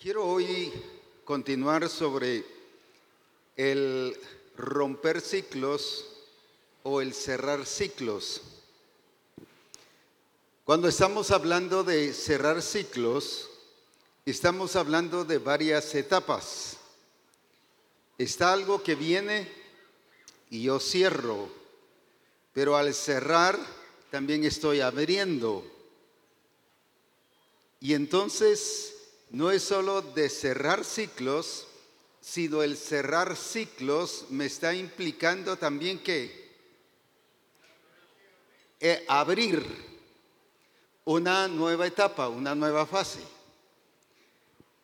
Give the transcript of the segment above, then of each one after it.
Quiero hoy continuar sobre el romper ciclos o el cerrar ciclos. Cuando estamos hablando de cerrar ciclos, estamos hablando de varias etapas. Está algo que viene y yo cierro, pero al cerrar también estoy abriendo. Y entonces no es solo de cerrar ciclos, sino el cerrar ciclos me está implicando también que eh, abrir una nueva etapa, una nueva fase.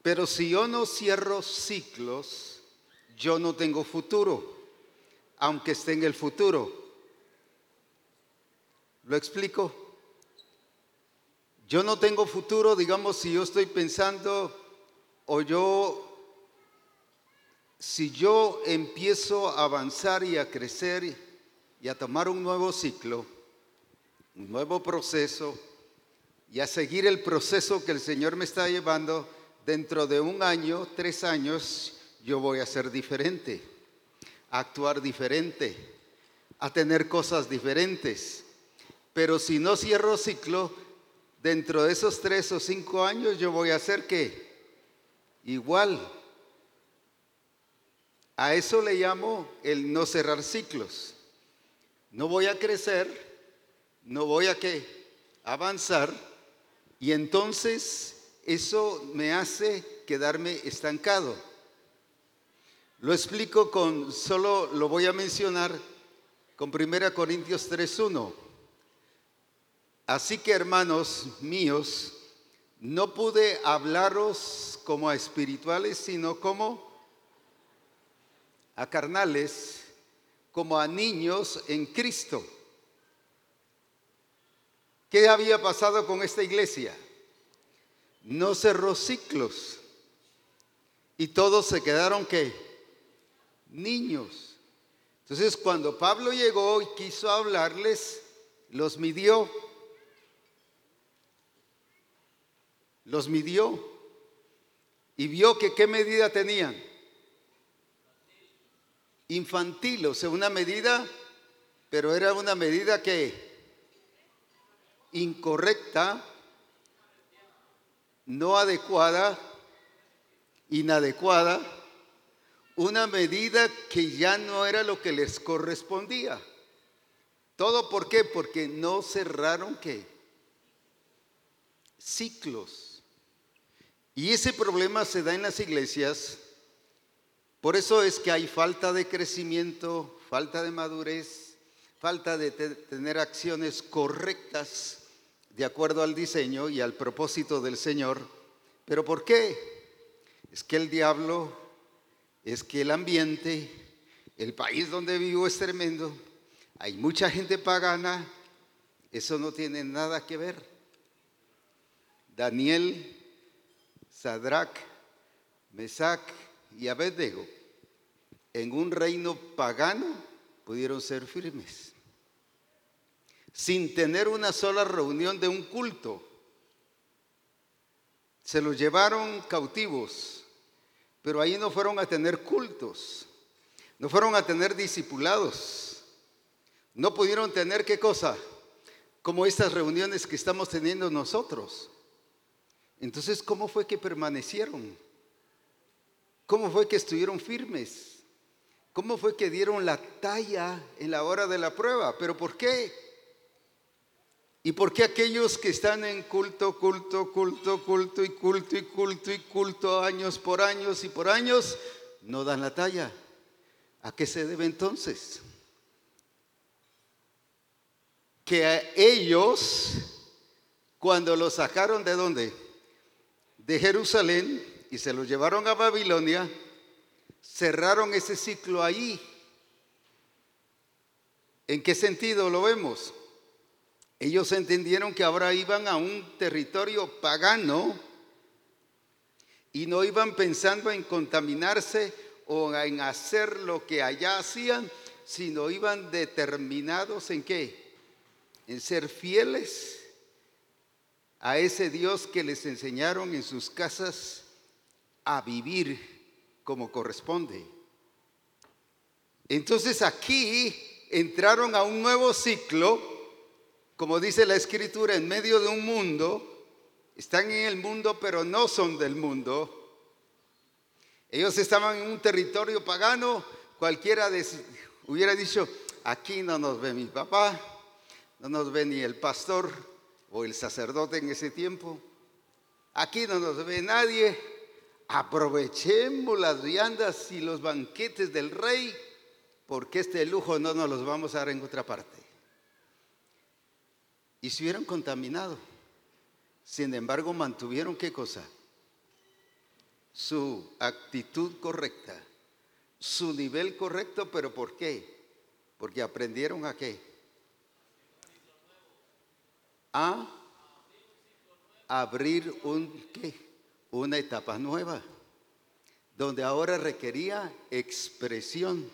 Pero si yo no cierro ciclos, yo no tengo futuro, aunque esté en el futuro. ¿Lo explico? Yo no tengo futuro, digamos, si yo estoy pensando o yo, si yo empiezo a avanzar y a crecer y a tomar un nuevo ciclo, un nuevo proceso y a seguir el proceso que el Señor me está llevando, dentro de un año, tres años, yo voy a ser diferente, a actuar diferente, a tener cosas diferentes. Pero si no cierro ciclo, dentro de esos tres o cinco años yo voy a hacer que igual. A eso le llamo el no cerrar ciclos. No voy a crecer, no voy a que avanzar y entonces eso me hace quedarme estancado. Lo explico con, solo lo voy a mencionar con 1 Corintios 3.1. Así que hermanos míos, no pude hablaros como a espirituales, sino como a carnales, como a niños en Cristo. ¿Qué había pasado con esta iglesia? No cerró ciclos y todos se quedaron que niños. Entonces cuando Pablo llegó y quiso hablarles, los midió los midió y vio que qué medida tenían. Infantil, o sea, una medida, pero era una medida que incorrecta, no adecuada, inadecuada, una medida que ya no era lo que les correspondía. ¿Todo por qué? Porque no cerraron qué? Ciclos. Y ese problema se da en las iglesias. Por eso es que hay falta de crecimiento, falta de madurez, falta de tener acciones correctas de acuerdo al diseño y al propósito del Señor. ¿Pero por qué? Es que el diablo, es que el ambiente, el país donde vivo es tremendo, hay mucha gente pagana, eso no tiene nada que ver. Daniel Sadrach, Mesac y Abednego en un reino pagano pudieron ser firmes, sin tener una sola reunión de un culto. Se los llevaron cautivos, pero ahí no fueron a tener cultos, no fueron a tener discipulados, no pudieron tener qué cosa, como estas reuniones que estamos teniendo nosotros. Entonces, ¿cómo fue que permanecieron? ¿Cómo fue que estuvieron firmes? ¿Cómo fue que dieron la talla en la hora de la prueba? ¿Pero por qué? ¿Y por qué aquellos que están en culto, culto, culto, culto y culto y culto y culto años por años y por años no dan la talla? ¿A qué se debe entonces? Que a ellos, cuando los sacaron de dónde? De Jerusalén y se los llevaron a Babilonia, cerraron ese ciclo ahí. ¿En qué sentido lo vemos? Ellos entendieron que ahora iban a un territorio pagano y no iban pensando en contaminarse o en hacer lo que allá hacían, sino iban determinados en qué? En ser fieles a ese Dios que les enseñaron en sus casas a vivir como corresponde. Entonces aquí entraron a un nuevo ciclo, como dice la escritura, en medio de un mundo. Están en el mundo, pero no son del mundo. Ellos estaban en un territorio pagano. Cualquiera hubiera dicho, aquí no nos ve mi papá, no nos ve ni el pastor o el sacerdote en ese tiempo. Aquí no nos ve nadie. Aprovechemos las viandas y los banquetes del rey porque este lujo no nos los vamos a dar en otra parte. Y se hubieran contaminado. Sin embargo, mantuvieron qué cosa? Su actitud correcta, su nivel correcto, pero ¿por qué? Porque aprendieron a qué? A abrir un, ¿qué? una etapa nueva, donde ahora requería expresión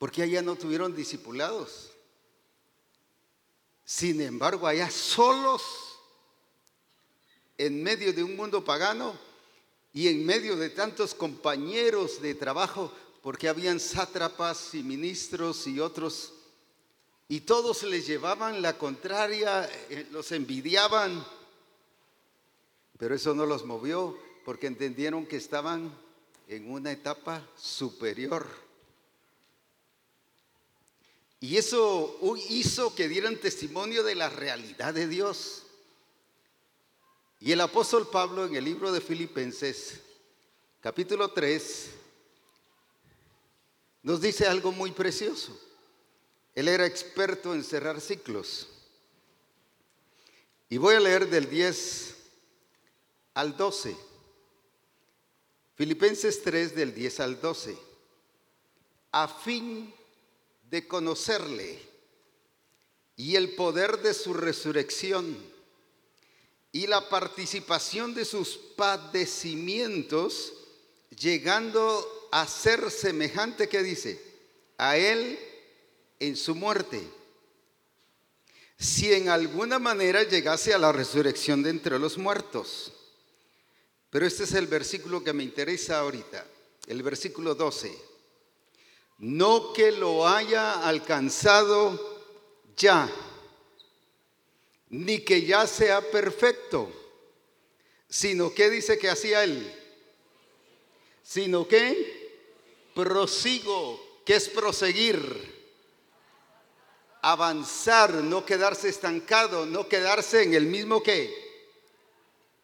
porque allá no tuvieron discipulados. Sin embargo, allá solos, en medio de un mundo pagano y en medio de tantos compañeros de trabajo, porque habían sátrapas y ministros y otros, y todos les llevaban la contraria, eh, los envidiaban, pero eso no los movió porque entendieron que estaban en una etapa superior. Y eso hizo que dieran testimonio de la realidad de Dios. Y el apóstol Pablo en el libro de Filipenses, capítulo 3, nos dice algo muy precioso. Él era experto en cerrar ciclos. Y voy a leer del 10 al 12. Filipenses 3 del 10 al 12. A fin de conocerle y el poder de su resurrección y la participación de sus padecimientos, llegando a ser semejante, que dice, a él en su muerte. Si en alguna manera llegase a la resurrección de entre los muertos. Pero este es el versículo que me interesa ahorita, el versículo 12 no que lo haya alcanzado ya, ni que ya sea perfecto, sino que dice que hacía él, sino que prosigo, que es proseguir, avanzar, no quedarse estancado, no quedarse en el mismo que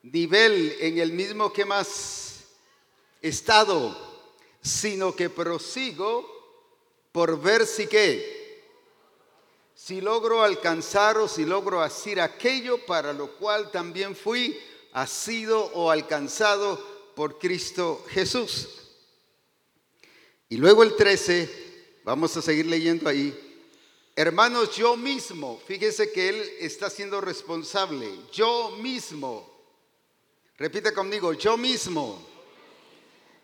nivel, en el mismo que más estado, sino que prosigo por ver si qué, si logro alcanzar o si logro hacer aquello para lo cual también fui asido o alcanzado por Cristo Jesús. Y luego el 13, vamos a seguir leyendo ahí. Hermanos, yo mismo, fíjese que Él está siendo responsable, yo mismo, repite conmigo, yo mismo.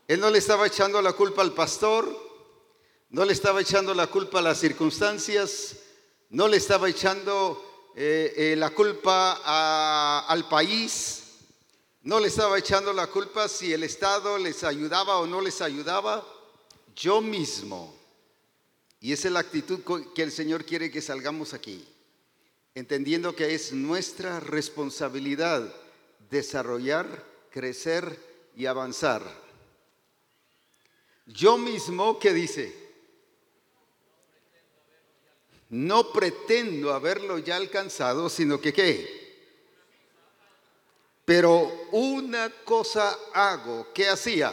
Él no le estaba echando la culpa al pastor, no le estaba echando la culpa a las circunstancias, no le estaba echando eh, eh, la culpa al país, no le estaba echando la culpa si el Estado les ayudaba o no les ayudaba, yo mismo. Y esa es la actitud que el Señor quiere que salgamos aquí, entendiendo que es nuestra responsabilidad desarrollar, crecer y avanzar. Yo mismo, ¿qué dice? no pretendo haberlo ya alcanzado, sino que qué. Pero una cosa hago, ¿qué hacía?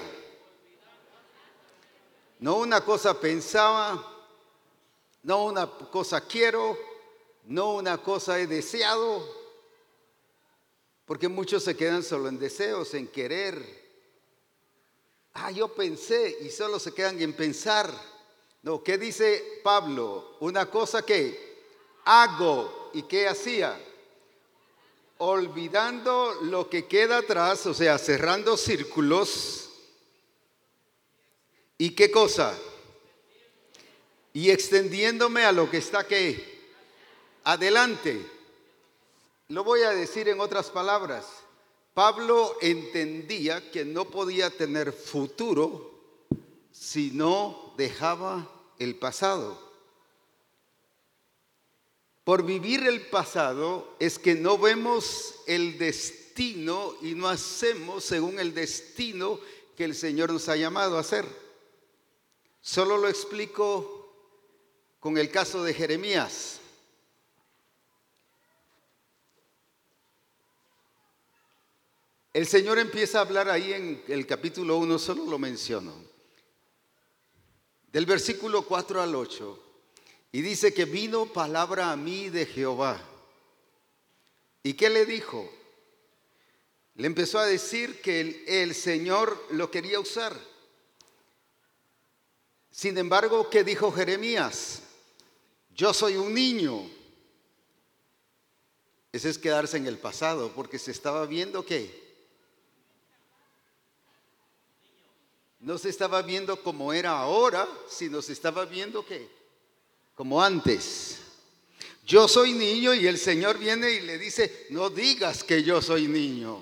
No una cosa pensaba, no una cosa quiero, no una cosa he deseado, porque muchos se quedan solo en deseos, en querer. Ah, yo pensé y solo se quedan en pensar. No, ¿qué dice Pablo? Una cosa que hago y qué hacía. Olvidando lo que queda atrás, o sea, cerrando círculos. ¿Y qué cosa? Y extendiéndome a lo que está que adelante. Lo voy a decir en otras palabras. Pablo entendía que no podía tener futuro si no dejaba el pasado. Por vivir el pasado es que no vemos el destino y no hacemos según el destino que el Señor nos ha llamado a hacer. Solo lo explico con el caso de Jeremías. El Señor empieza a hablar ahí en el capítulo 1, solo lo menciono, del versículo 4 al 8, y dice que vino palabra a mí de Jehová. ¿Y qué le dijo? Le empezó a decir que el, el Señor lo quería usar. Sin embargo, ¿qué dijo Jeremías? Yo soy un niño. Ese es quedarse en el pasado, porque se estaba viendo que no se estaba viendo como era ahora, sino se estaba viendo que como antes. Yo soy niño y el Señor viene y le dice, no digas que yo soy niño.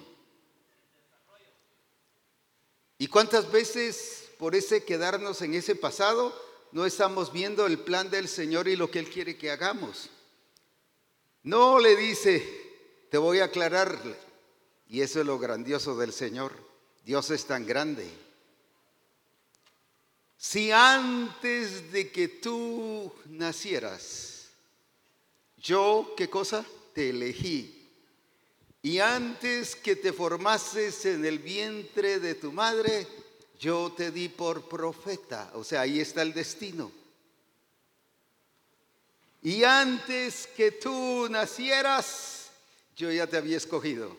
¿Y cuántas veces por ese quedarnos en ese pasado no estamos viendo el plan del Señor y lo que Él quiere que hagamos? No le dice, te voy a aclarar. Y eso es lo grandioso del Señor. Dios es tan grande si antes de que tú nacieras, yo, ¿qué cosa? Te elegí. Y antes que te formases en el vientre de tu madre, yo te di por profeta. O sea, ahí está el destino. Y antes que tú nacieras, yo ya te había escogido.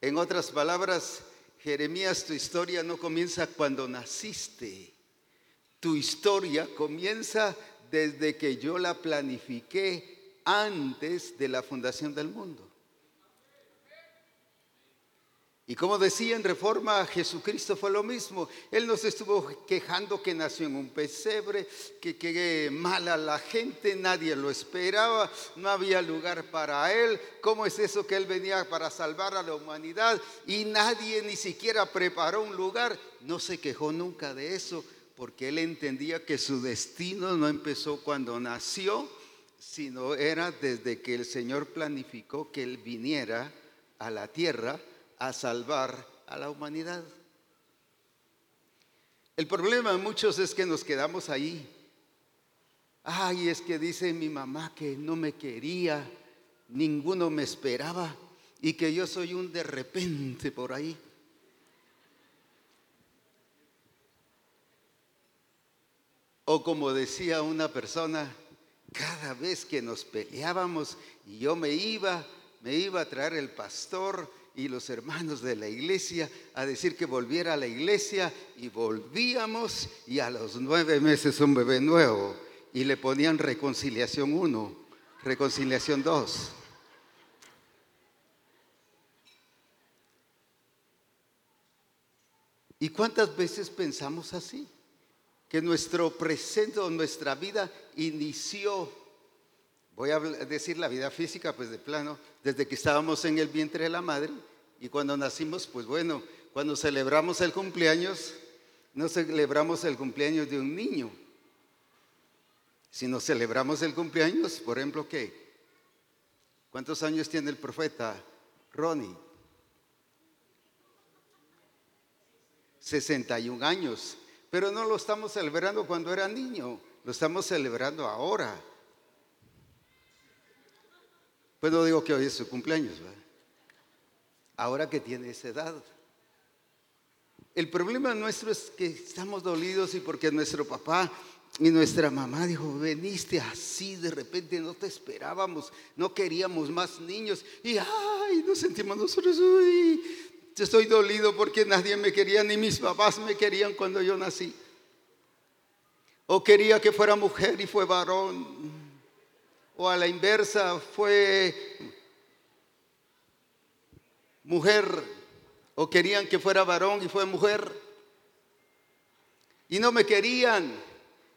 En otras palabras, Jeremías, tu historia no comienza cuando naciste. Tu historia comienza desde que yo la planifiqué antes de la fundación del mundo. Y como decía en Reforma, Jesucristo fue lo mismo. Él nos estuvo quejando que nació en un pesebre, que, que mala la gente, nadie lo esperaba, no había lugar para él. ¿Cómo es eso que él venía para salvar a la humanidad y nadie ni siquiera preparó un lugar? No se quejó nunca de eso, porque él entendía que su destino no empezó cuando nació, sino era desde que el Señor planificó que él viniera a la tierra a salvar a la humanidad. El problema de muchos es que nos quedamos ahí. Ay, es que dice mi mamá que no me quería, ninguno me esperaba y que yo soy un de repente por ahí. O como decía una persona, cada vez que nos peleábamos y yo me iba, me iba a traer el pastor y los hermanos de la iglesia a decir que volviera a la iglesia y volvíamos y a los nueve meses un bebé nuevo y le ponían reconciliación uno, reconciliación dos. ¿Y cuántas veces pensamos así? Que nuestro presente o nuestra vida inició Voy a decir la vida física, pues de plano, desde que estábamos en el vientre de la madre y cuando nacimos, pues bueno, cuando celebramos el cumpleaños, no celebramos el cumpleaños de un niño, sino celebramos el cumpleaños, por ejemplo, ¿qué? ¿Cuántos años tiene el profeta Ronnie? 61 años, pero no lo estamos celebrando cuando era niño, lo estamos celebrando ahora. Pues no digo que hoy es su cumpleaños, ahora que tiene esa edad. El problema nuestro es que estamos dolidos y porque nuestro papá y nuestra mamá dijo, veniste así, de repente no te esperábamos, no queríamos más niños. Y ay, nos sentimos nosotros, uy, estoy dolido porque nadie me quería, ni mis papás me querían cuando yo nací. O quería que fuera mujer y fue varón o a la inversa fue mujer o querían que fuera varón y fue mujer y no me querían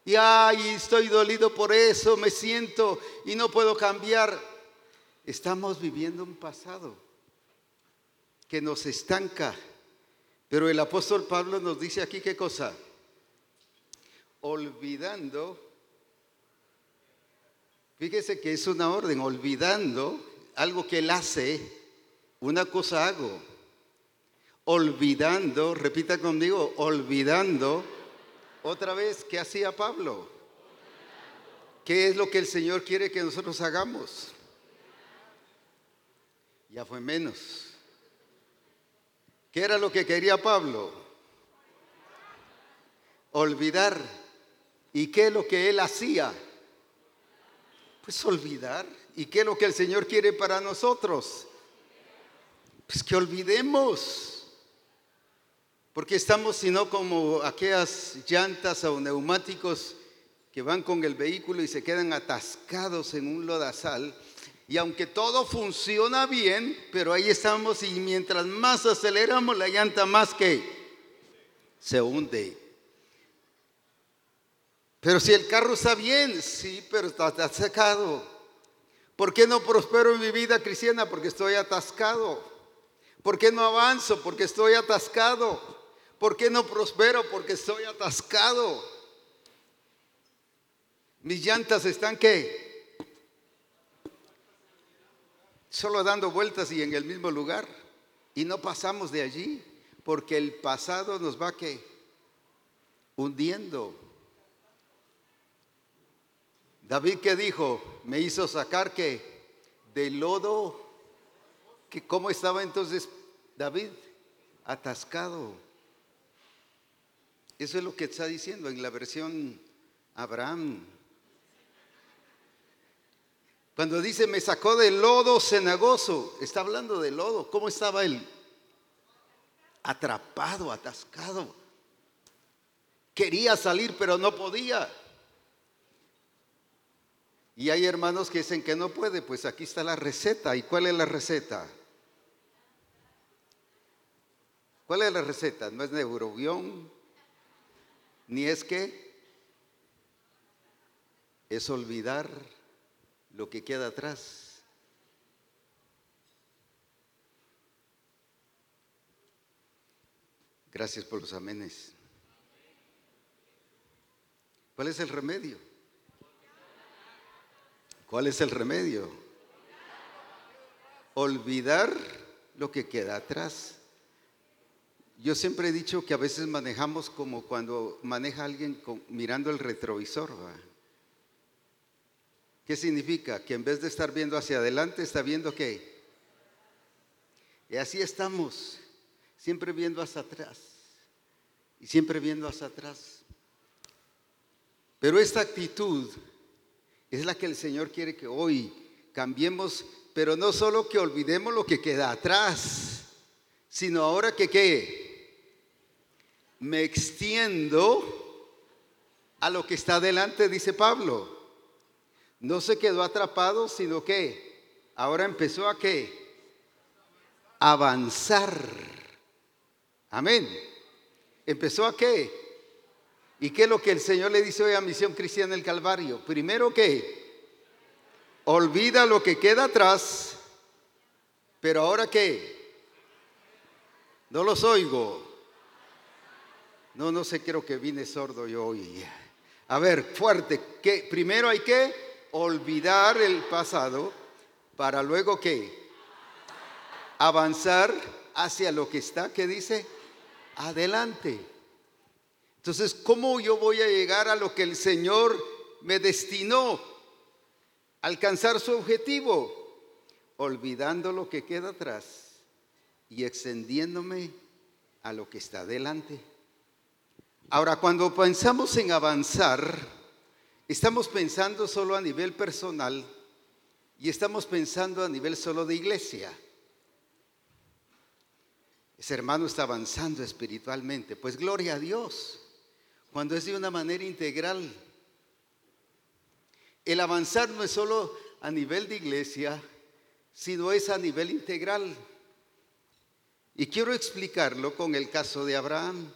y ay estoy dolido por eso me siento y no puedo cambiar estamos viviendo un pasado que nos estanca. Pero el apóstol Pablo nos dice aquí qué cosa. Olvidando, fíjese que es una orden, olvidando algo que él hace, una cosa hago. Olvidando, repita conmigo, olvidando otra vez, ¿qué hacía Pablo? ¿Qué es lo que el Señor quiere que nosotros hagamos? Ya fue menos. ¿Qué era lo que quería Pablo? Olvidar. ¿Y qué es lo que él hacía? Pues olvidar. ¿Y qué es lo que el Señor quiere para nosotros? Pues que olvidemos. Porque estamos sino como aquellas llantas o neumáticos que van con el vehículo y se quedan atascados en un lodazal y aunque todo funciona bien, pero ahí estamos y mientras más aceleramos la llanta más que se hunde. Pero si el carro está bien, sí, pero está atascado. ¿Por qué no prospero en mi vida cristiana? Porque estoy atascado. ¿Por qué no avanzo? Porque estoy atascado. ¿Por qué no prospero? Porque estoy atascado. Mis llantas están qué? solo dando vueltas y en el mismo lugar. Y no pasamos de allí, porque el pasado nos va que hundiendo. David que dijo, me hizo sacar que del lodo, que cómo estaba entonces David atascado. Eso es lo que está diciendo en la versión Abraham. Cuando dice, me sacó del lodo cenagoso, está hablando de lodo. ¿Cómo estaba él? Atrapado, atascado. Quería salir, pero no podía. Y hay hermanos que dicen que no puede, pues aquí está la receta. ¿Y cuál es la receta? ¿Cuál es la receta? No es neurobión, ni es que es olvidar lo que queda atrás. Gracias por los amenes. ¿Cuál es el remedio? ¿Cuál es el remedio? Olvidar lo que queda atrás. Yo siempre he dicho que a veces manejamos como cuando maneja alguien mirando el retrovisor. ¿Qué significa? Que en vez de estar viendo hacia adelante, está viendo qué. Y así estamos, siempre viendo hacia atrás. Y siempre viendo hacia atrás. Pero esta actitud es la que el Señor quiere que hoy cambiemos, pero no solo que olvidemos lo que queda atrás, sino ahora que qué. Me extiendo a lo que está adelante, dice Pablo. No se quedó atrapado, sino que ahora empezó a qué? Avanzar. Amén. ¿Empezó a qué? ¿Y qué es lo que el Señor le dice hoy a Misión Cristiana del Calvario? Primero que olvida lo que queda atrás, pero ahora qué? No los oigo. No, no sé, creo que vine sordo yo hoy. A ver, fuerte. ¿Qué? Primero hay que olvidar el pasado para luego que avanzar hacia lo que está, que dice, adelante. Entonces, ¿cómo yo voy a llegar a lo que el Señor me destinó? Alcanzar su objetivo, olvidando lo que queda atrás y extendiéndome a lo que está adelante. Ahora, cuando pensamos en avanzar, Estamos pensando solo a nivel personal y estamos pensando a nivel solo de iglesia. Ese hermano está avanzando espiritualmente. Pues gloria a Dios, cuando es de una manera integral. El avanzar no es solo a nivel de iglesia, sino es a nivel integral. Y quiero explicarlo con el caso de Abraham.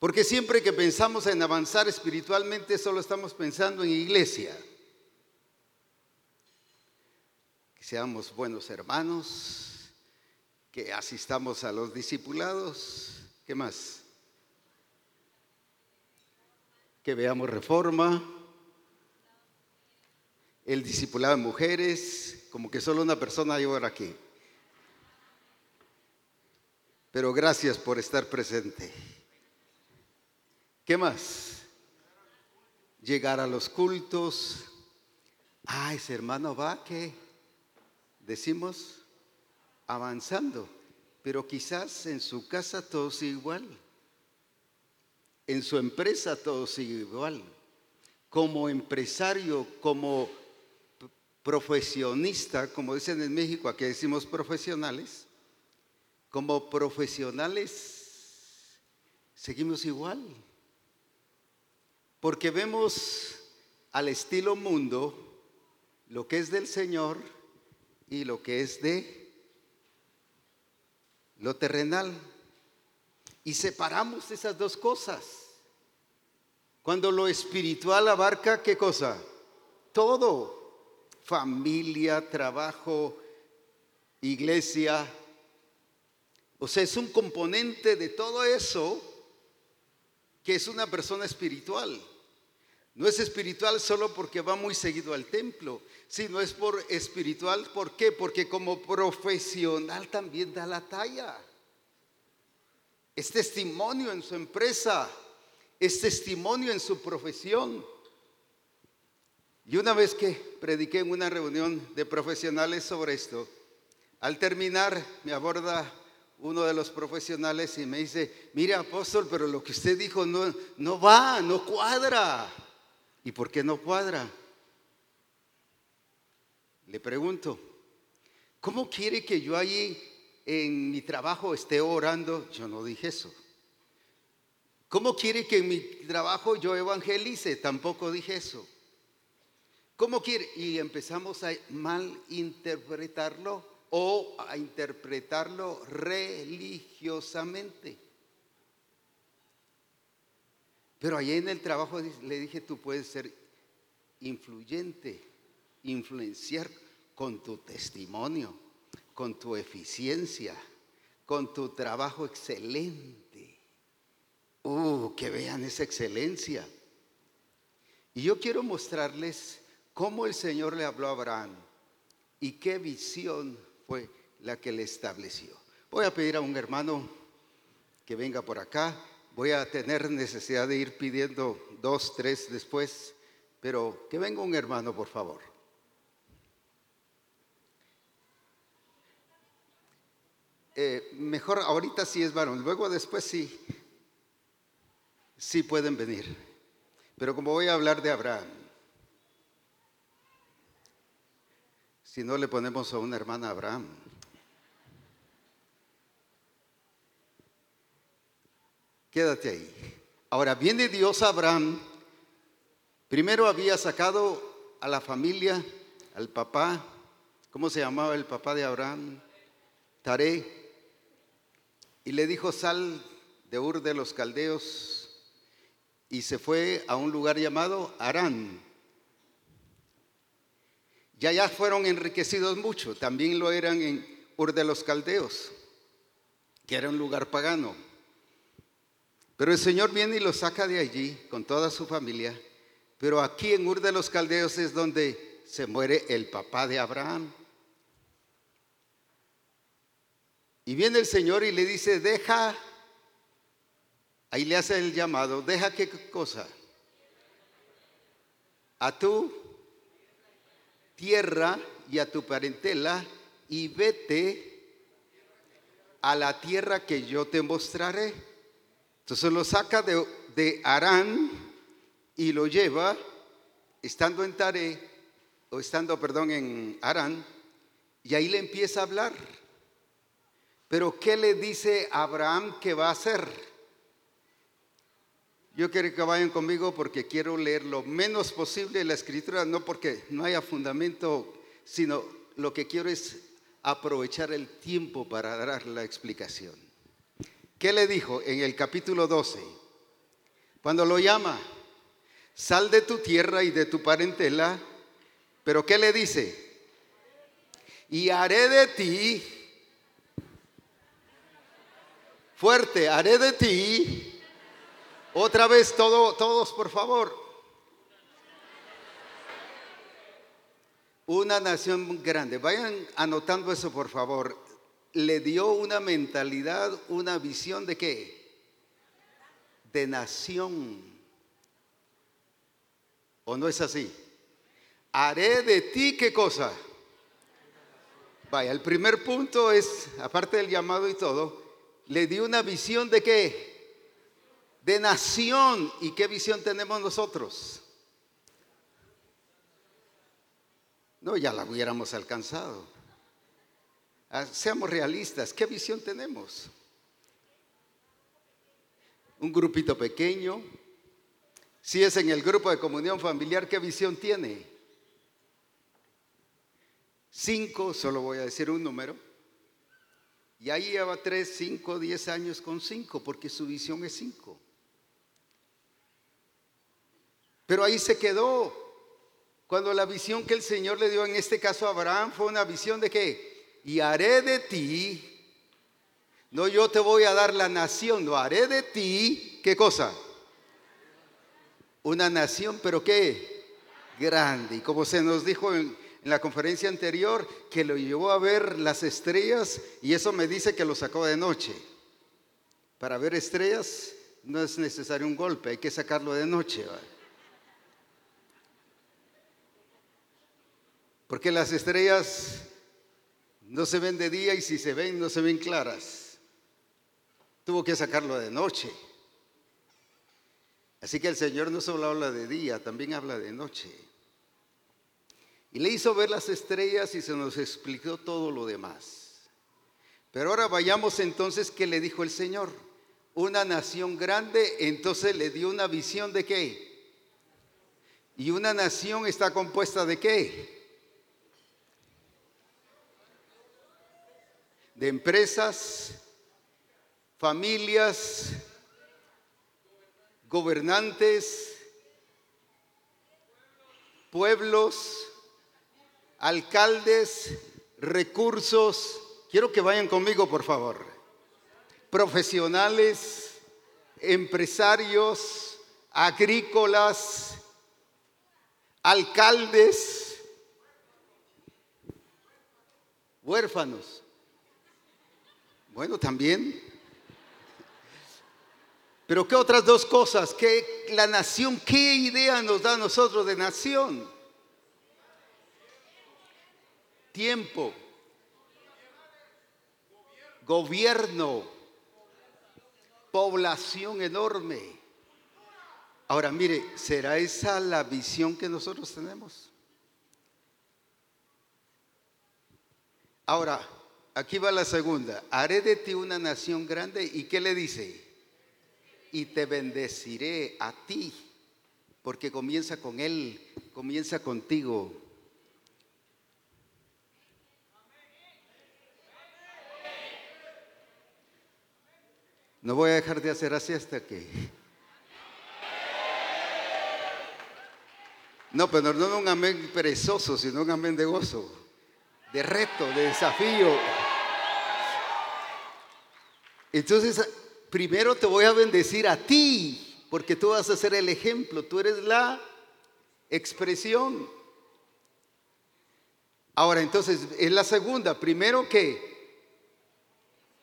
Porque siempre que pensamos en avanzar espiritualmente, solo estamos pensando en iglesia. seamos buenos hermanos, que asistamos a los discipulados, ¿qué más? Que veamos reforma, el discipulado de mujeres, como que solo una persona lleva aquí. Pero gracias por estar presente. ¿Qué más? Llegar a los cultos. Ah, ese hermano va que decimos avanzando, pero quizás en su casa todo sigue igual. En su empresa todo sigue igual. Como empresario, como profesionista, como dicen en México, aquí decimos profesionales, como profesionales seguimos igual. Porque vemos al estilo mundo lo que es del Señor y lo que es de lo terrenal. Y separamos esas dos cosas. Cuando lo espiritual abarca, ¿qué cosa? Todo. Familia, trabajo, iglesia, o sea, es un componente de todo eso que es una persona espiritual. No es espiritual solo porque va muy seguido al templo, sino es por espiritual, ¿por qué? Porque como profesional también da la talla. Es testimonio en su empresa, es testimonio en su profesión. Y una vez que prediqué en una reunión de profesionales sobre esto, al terminar me aborda uno de los profesionales y me dice, mire apóstol, pero lo que usted dijo no, no va, no cuadra. ¿Y por qué no cuadra? Le pregunto, ¿cómo quiere que yo allí en mi trabajo esté orando? Yo no dije eso. ¿Cómo quiere que en mi trabajo yo evangelice? Tampoco dije eso. ¿Cómo quiere? Y empezamos a malinterpretarlo o a interpretarlo religiosamente. Pero allí en el trabajo le dije, tú puedes ser influyente, influenciar con tu testimonio, con tu eficiencia, con tu trabajo excelente. Uh, que vean esa excelencia. Y yo quiero mostrarles cómo el Señor le habló a Abraham y qué visión fue la que le estableció. Voy a pedir a un hermano que venga por acá. Voy a tener necesidad de ir pidiendo dos, tres después, pero que venga un hermano, por favor. Eh, mejor ahorita sí es varón, luego después sí, sí pueden venir. Pero como voy a hablar de Abraham, si no le ponemos a una hermana Abraham. Quédate ahí. Ahora viene Dios a Abraham. Primero había sacado a la familia, al papá. ¿Cómo se llamaba el papá de Abraham? Taré. Y le dijo, sal de Ur de los Caldeos. Y se fue a un lugar llamado Arán ya ya fueron enriquecidos mucho, también lo eran en Ur de los Caldeos, que era un lugar pagano. Pero el Señor viene y lo saca de allí con toda su familia. Pero aquí en Ur de los Caldeos es donde se muere el papá de Abraham. Y viene el Señor y le dice, deja, ahí le hace el llamado, deja qué cosa, a tú tierra y a tu parentela y vete a la tierra que yo te mostraré. Entonces lo saca de, de Arán y lo lleva, estando en Tare, o estando, perdón, en Arán, y ahí le empieza a hablar. Pero ¿qué le dice Abraham que va a hacer? Yo quiero que vayan conmigo porque quiero leer lo menos posible la escritura, no porque no haya fundamento, sino lo que quiero es aprovechar el tiempo para dar la explicación. ¿Qué le dijo en el capítulo 12? Cuando lo llama, sal de tu tierra y de tu parentela, pero ¿qué le dice? y haré de ti, fuerte, haré de ti, otra vez todo, todos por favor, una nación grande. Vayan anotando eso por favor. Le dio una mentalidad, una visión de qué? De nación. ¿O no es así? Haré de ti qué cosa? Vaya, el primer punto es, aparte del llamado y todo, le dio una visión de qué? De nación. ¿Y qué visión tenemos nosotros? No, ya la hubiéramos alcanzado. Ah, seamos realistas, ¿qué visión tenemos? Un grupito pequeño. Si es en el grupo de comunión familiar, ¿qué visión tiene? Cinco, solo voy a decir un número. Y ahí lleva tres, cinco, diez años con cinco, porque su visión es cinco. Pero ahí se quedó. Cuando la visión que el Señor le dio en este caso a Abraham fue una visión de que, y haré de ti, no yo te voy a dar la nación, no haré de ti, ¿qué cosa? Una nación, pero ¿qué? Grande. Y como se nos dijo en, en la conferencia anterior que lo llevó a ver las estrellas y eso me dice que lo sacó de noche. Para ver estrellas no es necesario un golpe, hay que sacarlo de noche. Porque las estrellas no se ven de día y si se ven no se ven claras. Tuvo que sacarlo de noche. Así que el Señor no solo habla de día, también habla de noche. Y le hizo ver las estrellas y se nos explicó todo lo demás. Pero ahora vayamos entonces qué le dijo el Señor. Una nación grande, entonces le dio una visión de qué. Y una nación está compuesta de qué. De empresas, familias, gobernantes, pueblos, alcaldes, recursos, quiero que vayan conmigo por favor, profesionales, empresarios, agrícolas, alcaldes, huérfanos. Bueno, también. Pero ¿qué otras dos cosas? ¿Qué la nación, qué idea nos da a nosotros de nación? tiempo, gobierno, población enorme. Ahora mire, ¿será esa la visión que nosotros tenemos? Ahora, aquí va la segunda. Haré de ti una nación grande y ¿qué le dice? Y te bendeciré a ti, porque comienza con Él, comienza contigo. No voy a dejar de hacer así hasta que... No, pero no un amén perezoso, sino un amén de gozo, de reto, de desafío. Entonces, primero te voy a bendecir a ti, porque tú vas a ser el ejemplo, tú eres la expresión. Ahora, entonces, es la segunda. Primero que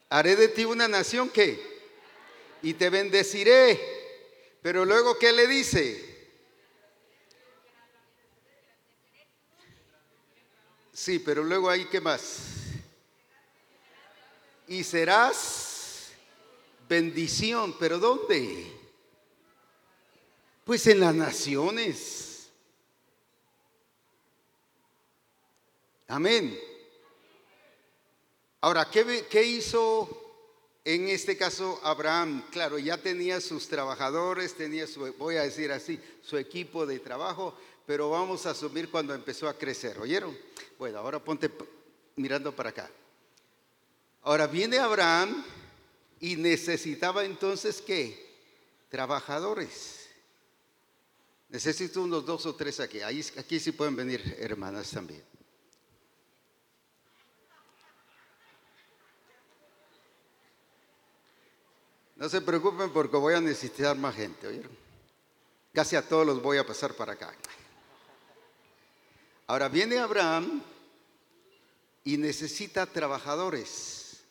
haré de ti una nación que y te bendeciré. Pero luego, ¿qué le dice? Sí, pero luego hay que más. Y serás bendición, pero ¿dónde? Pues en las naciones. Amén. Ahora, ¿qué, hizo en este caso, Abraham, claro, ya tenía sus trabajadores, tenía su, voy a decir así, su equipo de trabajo, pero vamos a asumir cuando empezó a crecer, ¿oyeron? Bueno, ahora ponte mirando para acá. Ahora viene Abraham y necesitaba entonces qué? Trabajadores. Necesito unos dos o tres aquí. Aquí sí pueden venir hermanas también. No se preocupen porque voy a necesitar más gente, ¿oyeron? Casi a todos los voy a pasar para acá. Ahora viene Abraham y necesita trabajadores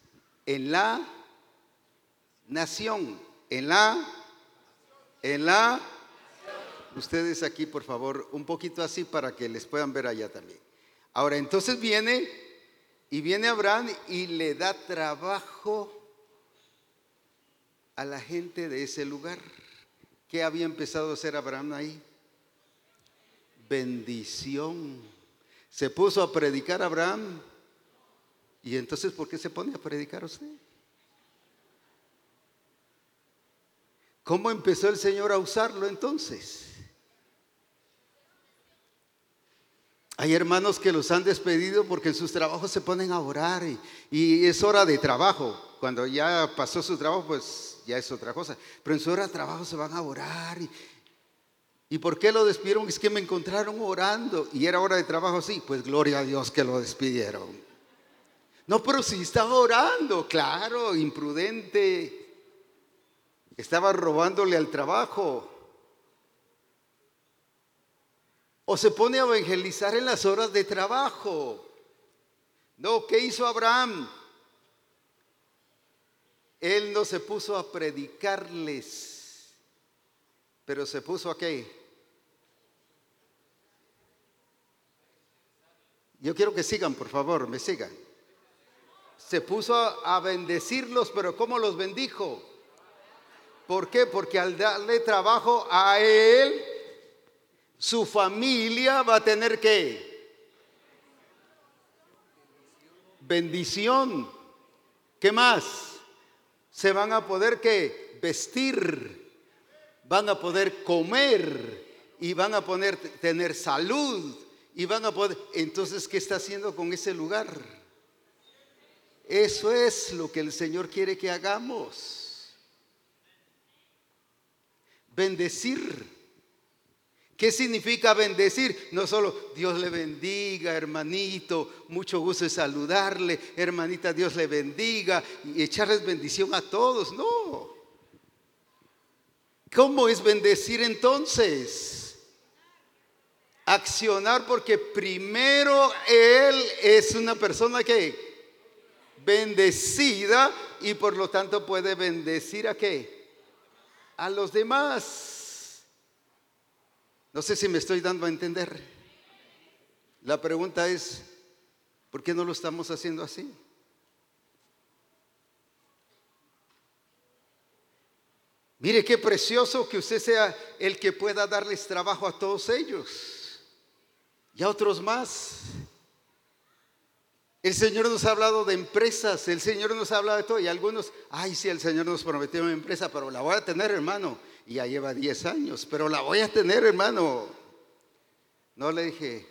en la nación, en la, en la, ustedes aquí por favor, un poquito así para que les puedan ver allá también. Ahora entonces viene y viene Abraham y le da trabajo a la gente de ese lugar. ¿Qué había empezado a hacer Abraham ahí? bendición. Se puso a predicar Abraham. ¿Y entonces por qué se pone a predicar usted? ¿Cómo empezó el Señor a usarlo entonces? Hay hermanos que los han despedido porque en sus trabajos se ponen a orar y, es hora de trabajo. Cuando ya pasó su trabajo, pues ya es otra cosa. Pero en su hora de trabajo se van a orar y, ¿Y por qué lo despidieron? Es que me encontraron orando y era hora de trabajo, sí, pues gloria a Dios que lo despidieron. No, pero si estaba orando, claro, imprudente. Estaba robándole al trabajo. O se pone a evangelizar en las horas de trabajo. No, ¿qué hizo Abraham? Él no se puso a predicarles, pero se puso a qué? Yo quiero que sigan, por favor, me sigan. Se puso a bendecirlos, pero ¿cómo los bendijo? ¿Por qué? Porque al darle trabajo a él, su familia va a tener que bendición. ¿Qué más? Se van a poder vestir, van a poder comer y van a poder tener salud y van a poder... Entonces, ¿qué está haciendo con ese lugar? Eso es lo que el Señor quiere que hagamos. Bendecir. ¿Qué significa bendecir? No solo Dios le bendiga, hermanito, mucho gusto en saludarle, hermanita, Dios le bendiga y echarles bendición a todos. No. ¿Cómo es bendecir entonces? accionar porque primero Él es una persona que bendecida y por lo tanto puede bendecir a qué? A los demás. No sé si me estoy dando a entender. La pregunta es, ¿por qué no lo estamos haciendo así? Mire qué precioso que usted sea el que pueda darles trabajo a todos ellos y a otros más. El Señor nos ha hablado de empresas, el Señor nos ha hablado de todo y algunos, ay, sí, el Señor nos prometió una empresa, pero la voy a tener, hermano. Y ya lleva 10 años, pero la voy a tener, hermano. No le dije,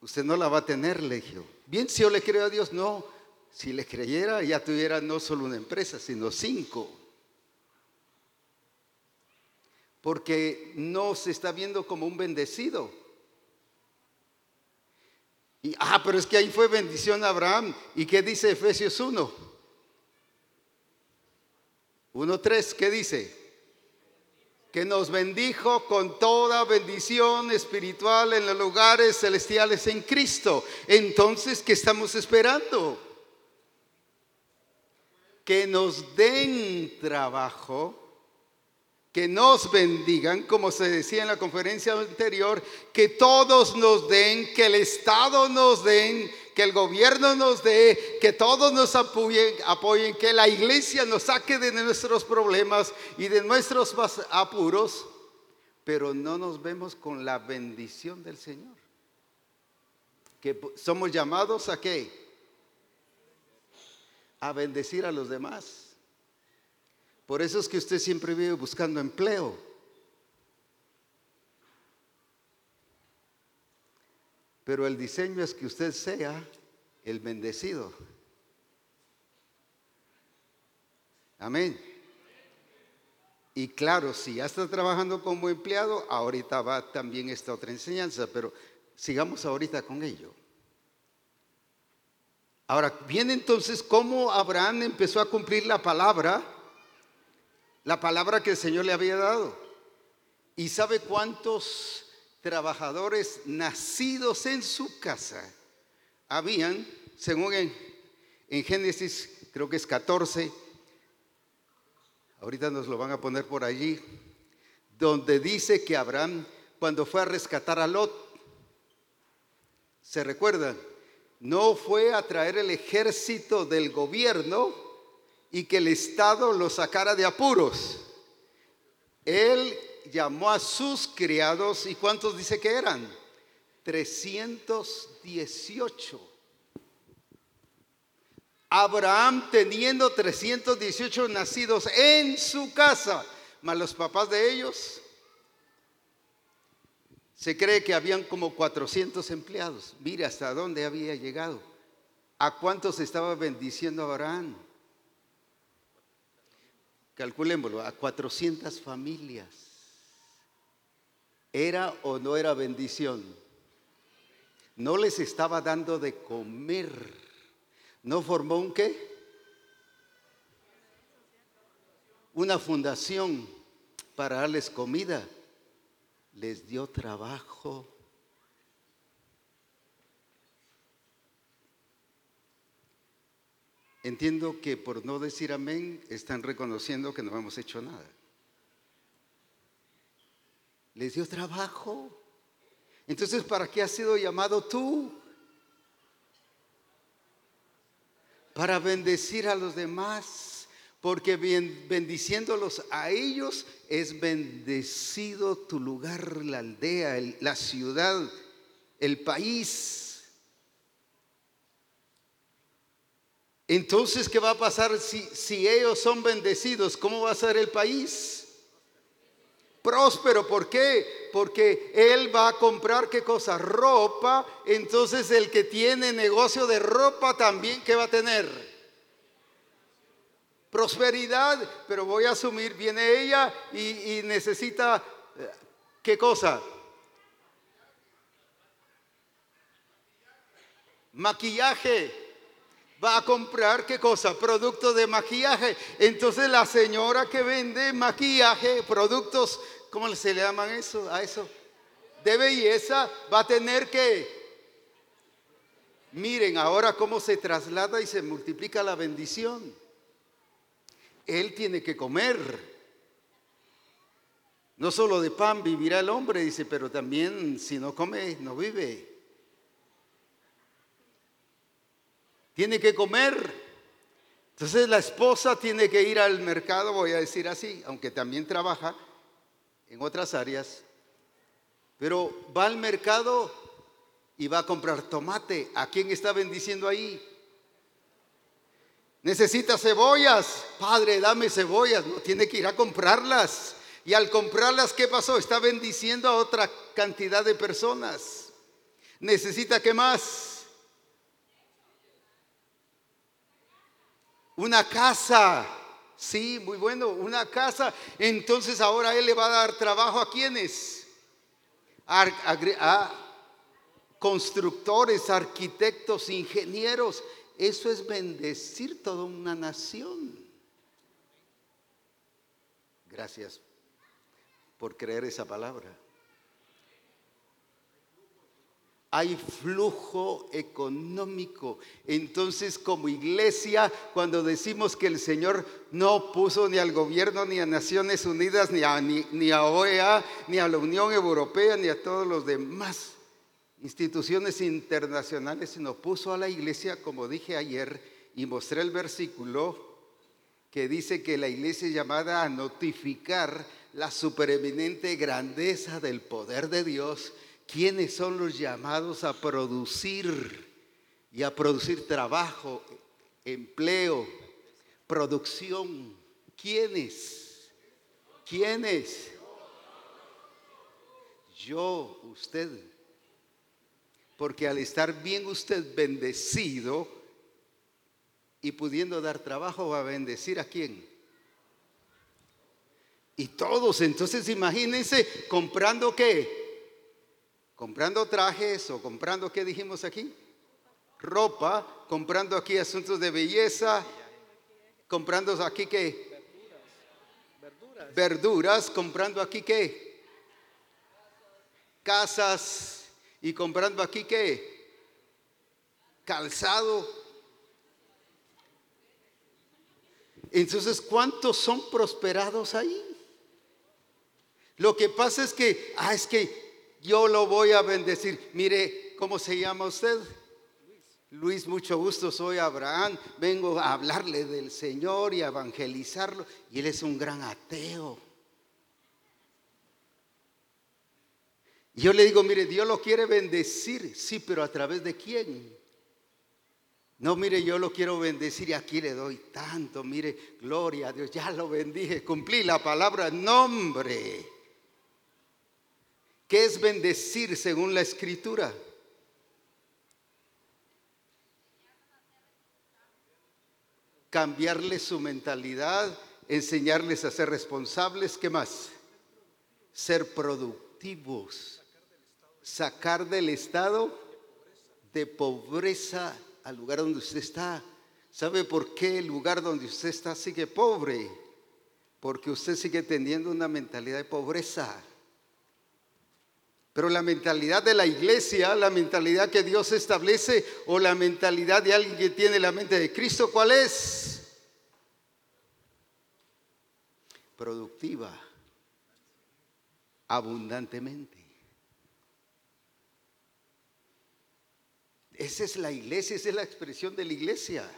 usted no la va a tener, le dije. Bien, si yo le creo a Dios, no. Si le creyera, ya tuviera no solo una empresa, sino cinco porque no se está viendo como un bendecido. Y, ah, pero es que ahí fue bendición a Abraham. ¿Y qué dice Efesios 1? 1.3, ¿qué dice? Que nos bendijo con toda bendición espiritual en los lugares celestiales en Cristo. Entonces, ¿qué estamos esperando? Que nos den trabajo que nos bendigan, como se decía en la conferencia anterior, que todos nos den, que el Estado nos den, que el gobierno nos dé, que todos nos apoyen, apoyen, que la iglesia nos saque de nuestros problemas y de nuestros apuros, pero no nos vemos con la bendición del Señor. Que somos llamados a qué? A bendecir a los demás. Por eso es que usted siempre vive buscando empleo. Pero el diseño es que usted sea el bendecido. Amén. Y claro, si ya está trabajando como empleado, ahorita va también esta otra enseñanza, pero sigamos ahorita con ello. Ahora, viene entonces cómo Abraham empezó a cumplir la palabra, la palabra que el Señor le había dado. ¿Y sabe cuántos trabajadores nacidos en su casa habían, según en, Génesis, creo que es 14, ahorita nos lo van a poner por allí, donde dice que Abraham, cuando fue a rescatar a Lot, ¿se recuerdan? No fue a traer el ejército del gobierno y que el Estado lo sacara de apuros. Él llamó a sus criados y ¿cuántos dice que eran? 318. Abraham teniendo 318 nacidos en su casa, más los papás de ellos, se cree que habían como 400 empleados. Mire hasta dónde había llegado. ¿A cuántos estaba bendiciendo Abraham? Calculémoslo, a 400 familias. ¿Era o no era bendición? No les estaba dando de comer. ¿No formó un qué? Una fundación para darles comida les dio trabajo. Entiendo que por no decir amén están reconociendo que no hemos hecho nada. Les dio trabajo. Entonces, ¿para qué has sido llamado tú? Para bendecir a los demás porque bendiciéndolos a ellos es bendecido tu lugar, la aldea, la ciudad, el país. Entonces, ¿qué va a pasar si, si ellos son bendecidos? ¿Cómo va a ser el país? Próspero, ¿por qué? Porque él va a comprar qué cosa? Ropa. Entonces el que tiene negocio de ropa también, ¿qué va a tener? prosperidad, pero voy a asumir, viene ella y, necesita, eh, ¿qué cosa? Maquillaje. Va a comprar qué cosa? Productos de maquillaje. Entonces la señora que vende maquillaje, productos, ¿cómo se le llaman eso? A eso. De belleza, va a tener que Miren ahora cómo se traslada y se multiplica la bendición. Él tiene que comer. No solo de pan vivirá el hombre, dice, pero también si no come, no vive. Tiene que comer. Entonces la esposa tiene que ir al mercado, voy a decir así, aunque también trabaja en otras áreas, pero va al mercado y va a comprar tomate. ¿A quién está bendiciendo ahí? Necesita cebollas. Padre, dame cebollas. No tiene que ir a comprarlas. Y al comprarlas, ¿qué pasó? Está bendiciendo a otra cantidad de personas. Necesita qué más? Una casa. Sí, muy bueno, una casa. Entonces ahora Él le va a dar trabajo a quienes? A, constructores, arquitectos, ingenieros. Eso es bendecir toda una nación. Gracias por creer esa palabra. Hay flujo económico. Entonces, como iglesia, cuando decimos que el Señor no puso ni al gobierno, ni a Naciones Unidas, ni a, ni a OEA, ni a la Unión Europea, ni a todos los demás instituciones internacionales, sino puso a la iglesia, como dije ayer, y mostré el versículo que dice que la iglesia es llamada a notificar la supereminente grandeza del poder de Dios, quienes son los llamados a producir y a producir trabajo, empleo, producción. ¿Quiénes? ¿Quiénes? Yo, usted. Porque al estar bien usted bendecido y pudiendo dar trabajo, va a bendecir a quién. Y todos, entonces imagínense comprando qué? Comprando trajes o comprando qué dijimos aquí? ropa, comprando aquí asuntos de belleza, comprando aquí qué? Verduras. Verduras, comprando aquí qué? Casas y comprando aquí qué? Calzado. Entonces, ¿cuántos son prosperados ahí? Lo que pasa es que, ah, es que yo lo voy a bendecir. Mire, ¿cómo se llama usted? Luis, mucho gusto, soy Abraham. Vengo a hablarle del Señor y a evangelizarlo. Y él es un gran ateo. Y yo le digo, mire, Dios lo quiere bendecir, sí, pero a través de quién? No, mire, yo lo quiero bendecir y aquí le doy tanto. Mire, gloria a Dios, ya lo bendije, cumplí la palabra nombre. ¿Qué es bendecir según la escritura? Cambiarles su mentalidad, enseñarles a ser responsables, ¿qué más? Ser productivos, sacar del estado de pobreza al lugar donde usted está. ¿Sabe por qué el lugar donde usted está sigue pobre? Porque usted sigue teniendo una mentalidad de pobreza. Pero la mentalidad de la iglesia, la mentalidad que Dios establece o la mentalidad de alguien que tiene la mente de Cristo, ¿cuál es? Productiva, abundantemente. Esa es la iglesia, esa es la expresión de la iglesia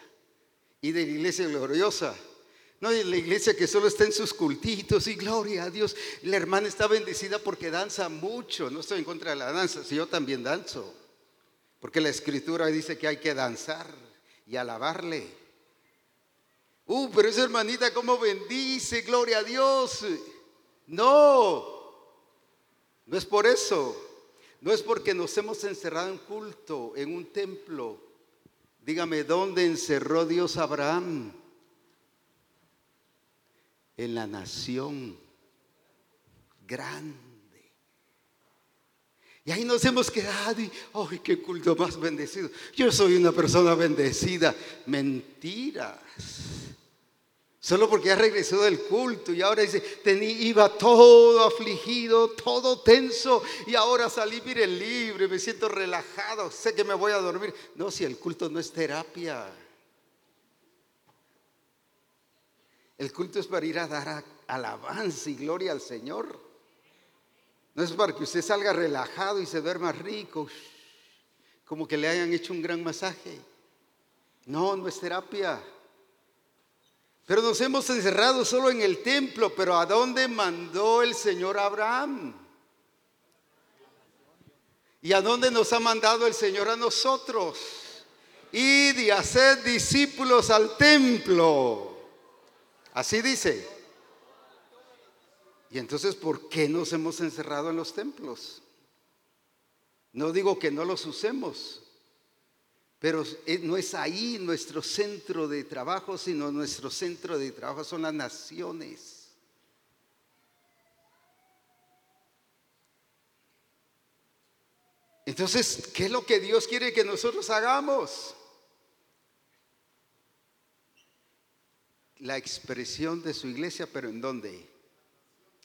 y de la iglesia gloriosa. No la iglesia que solo está en sus cultitos y gloria a Dios. La hermana está bendecida porque danza mucho. No estoy en contra de la danza, si yo también danzo. Porque la escritura dice que hay que danzar y alabarle. Uh, pero esa hermanita cómo bendice, gloria a Dios. No, no es por eso. No es porque nos hemos encerrado en culto, en un templo. Dígame, ¿dónde encerró Dios a Abraham? En la nación grande. Y ahí nos hemos quedado y, ¡ay, qué culto más bendecido! Yo soy una persona bendecida. Mentiras. Solo porque ha regresado del culto y ahora dice, iba todo afligido, todo tenso y ahora salí, mire, libre, me siento relajado, sé que me voy a dormir. No, si el culto no es terapia. El culto es para ir a dar alabanza y gloria al Señor. No es para que usted salga relajado y se duerma rico, como que le hayan hecho un gran masaje. No, no es terapia. Pero nos hemos encerrado solo en el templo, pero ¿a dónde mandó el Señor Abraham? ¿Y a dónde nos ha mandado el Señor a nosotros? Id y hacer discípulos al templo. Así dice. Y entonces, ¿por qué nos hemos encerrado en los templos? No digo que no los usemos, pero eh, no es ahí nuestro centro de trabajo, sino nuestro centro de trabajo son las naciones. Entonces, ¿qué es lo que Dios quiere que nosotros hagamos? La expresión de su iglesia, pero ¿en dónde?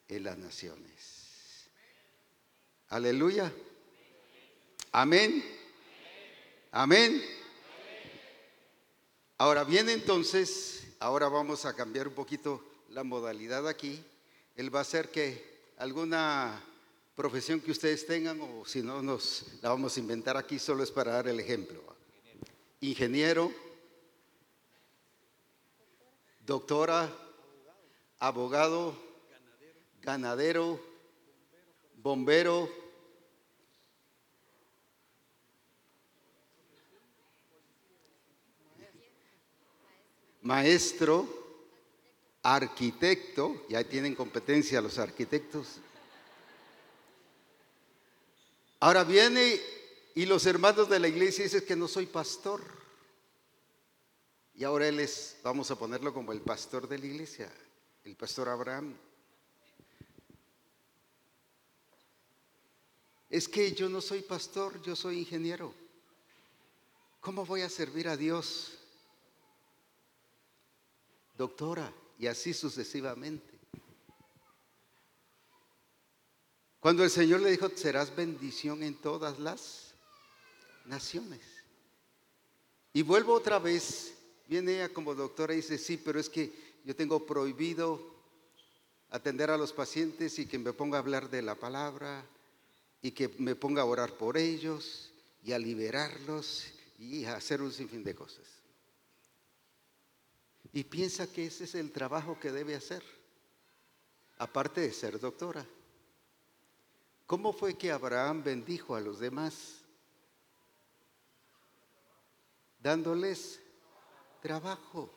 En las naciones. Aleluya. Amén. Amén. Ahora viene entonces, ahora vamos a cambiar un poquito la modalidad aquí. Él va a hacer que alguna profesión que ustedes tengan, o si no, nos la vamos a inventar aquí, solo es para dar el ejemplo. Ingeniero, doctora, abogado, ganadero, bombero maestro, arquitecto, ya tienen competencia los arquitectos. Ahora viene y los hermanos de la iglesia dicen que no soy pastor. Y ahora él es, vamos a ponerlo como el pastor de la iglesia, el pastor Abraham. Es que yo no soy pastor, yo soy ingeniero. ¿Cómo voy a servir a Dios? Doctora, y así sucesivamente. Cuando el Señor le dijo, serás bendición en todas las naciones. Y vuelvo otra vez, viene ella como doctora y dice, sí, pero es que yo tengo prohibido atender a los pacientes y que me ponga a hablar de la palabra y que me ponga a orar por ellos y a liberarlos y a hacer un sinfín de cosas. Y piensa que ese es el trabajo que debe hacer, aparte de ser doctora. ¿Cómo fue que Abraham bendijo a los demás? Dándoles trabajo.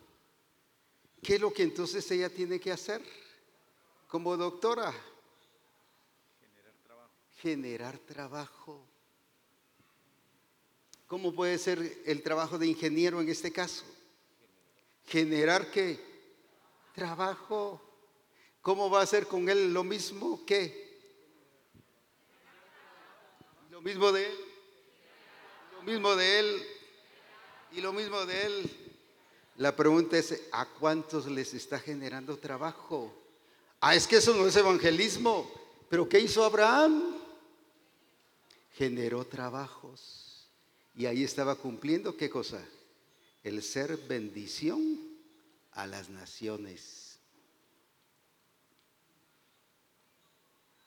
¿Qué es lo que entonces ella tiene que hacer como doctora? Generar trabajo. Generar trabajo. ¿Cómo puede ser el trabajo de ingeniero en este caso? Generar qué? Trabajo. ¿Cómo va a ser con él lo mismo que? Lo mismo de él. Lo mismo de él. Y lo mismo de él. La pregunta es, ¿a cuántos les está generando trabajo? Ah, es que eso no es evangelismo. Pero ¿qué hizo Abraham? Generó trabajos. Y ahí estaba cumpliendo qué cosa? El ser bendición a las naciones.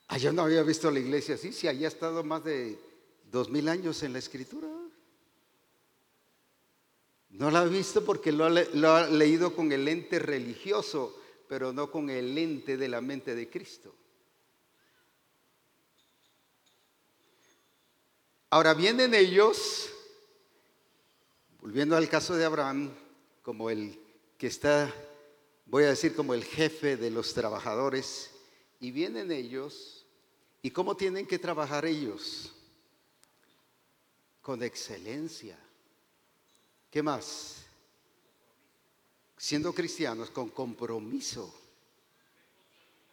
Ah, yo no había visto la iglesia así, si haya estado más de dos mil años en la escritura. No lo ha visto porque lo ha, leído con el lente religioso, pero no con el lente de la mente de Cristo. Ahora vienen ellos, volviendo al caso de Abraham, como el que está, voy a decir, como el jefe de los trabajadores, y vienen ellos, ¿y cómo tienen que trabajar ellos? Con excelencia ¿Qué más? Siendo cristianos con compromiso,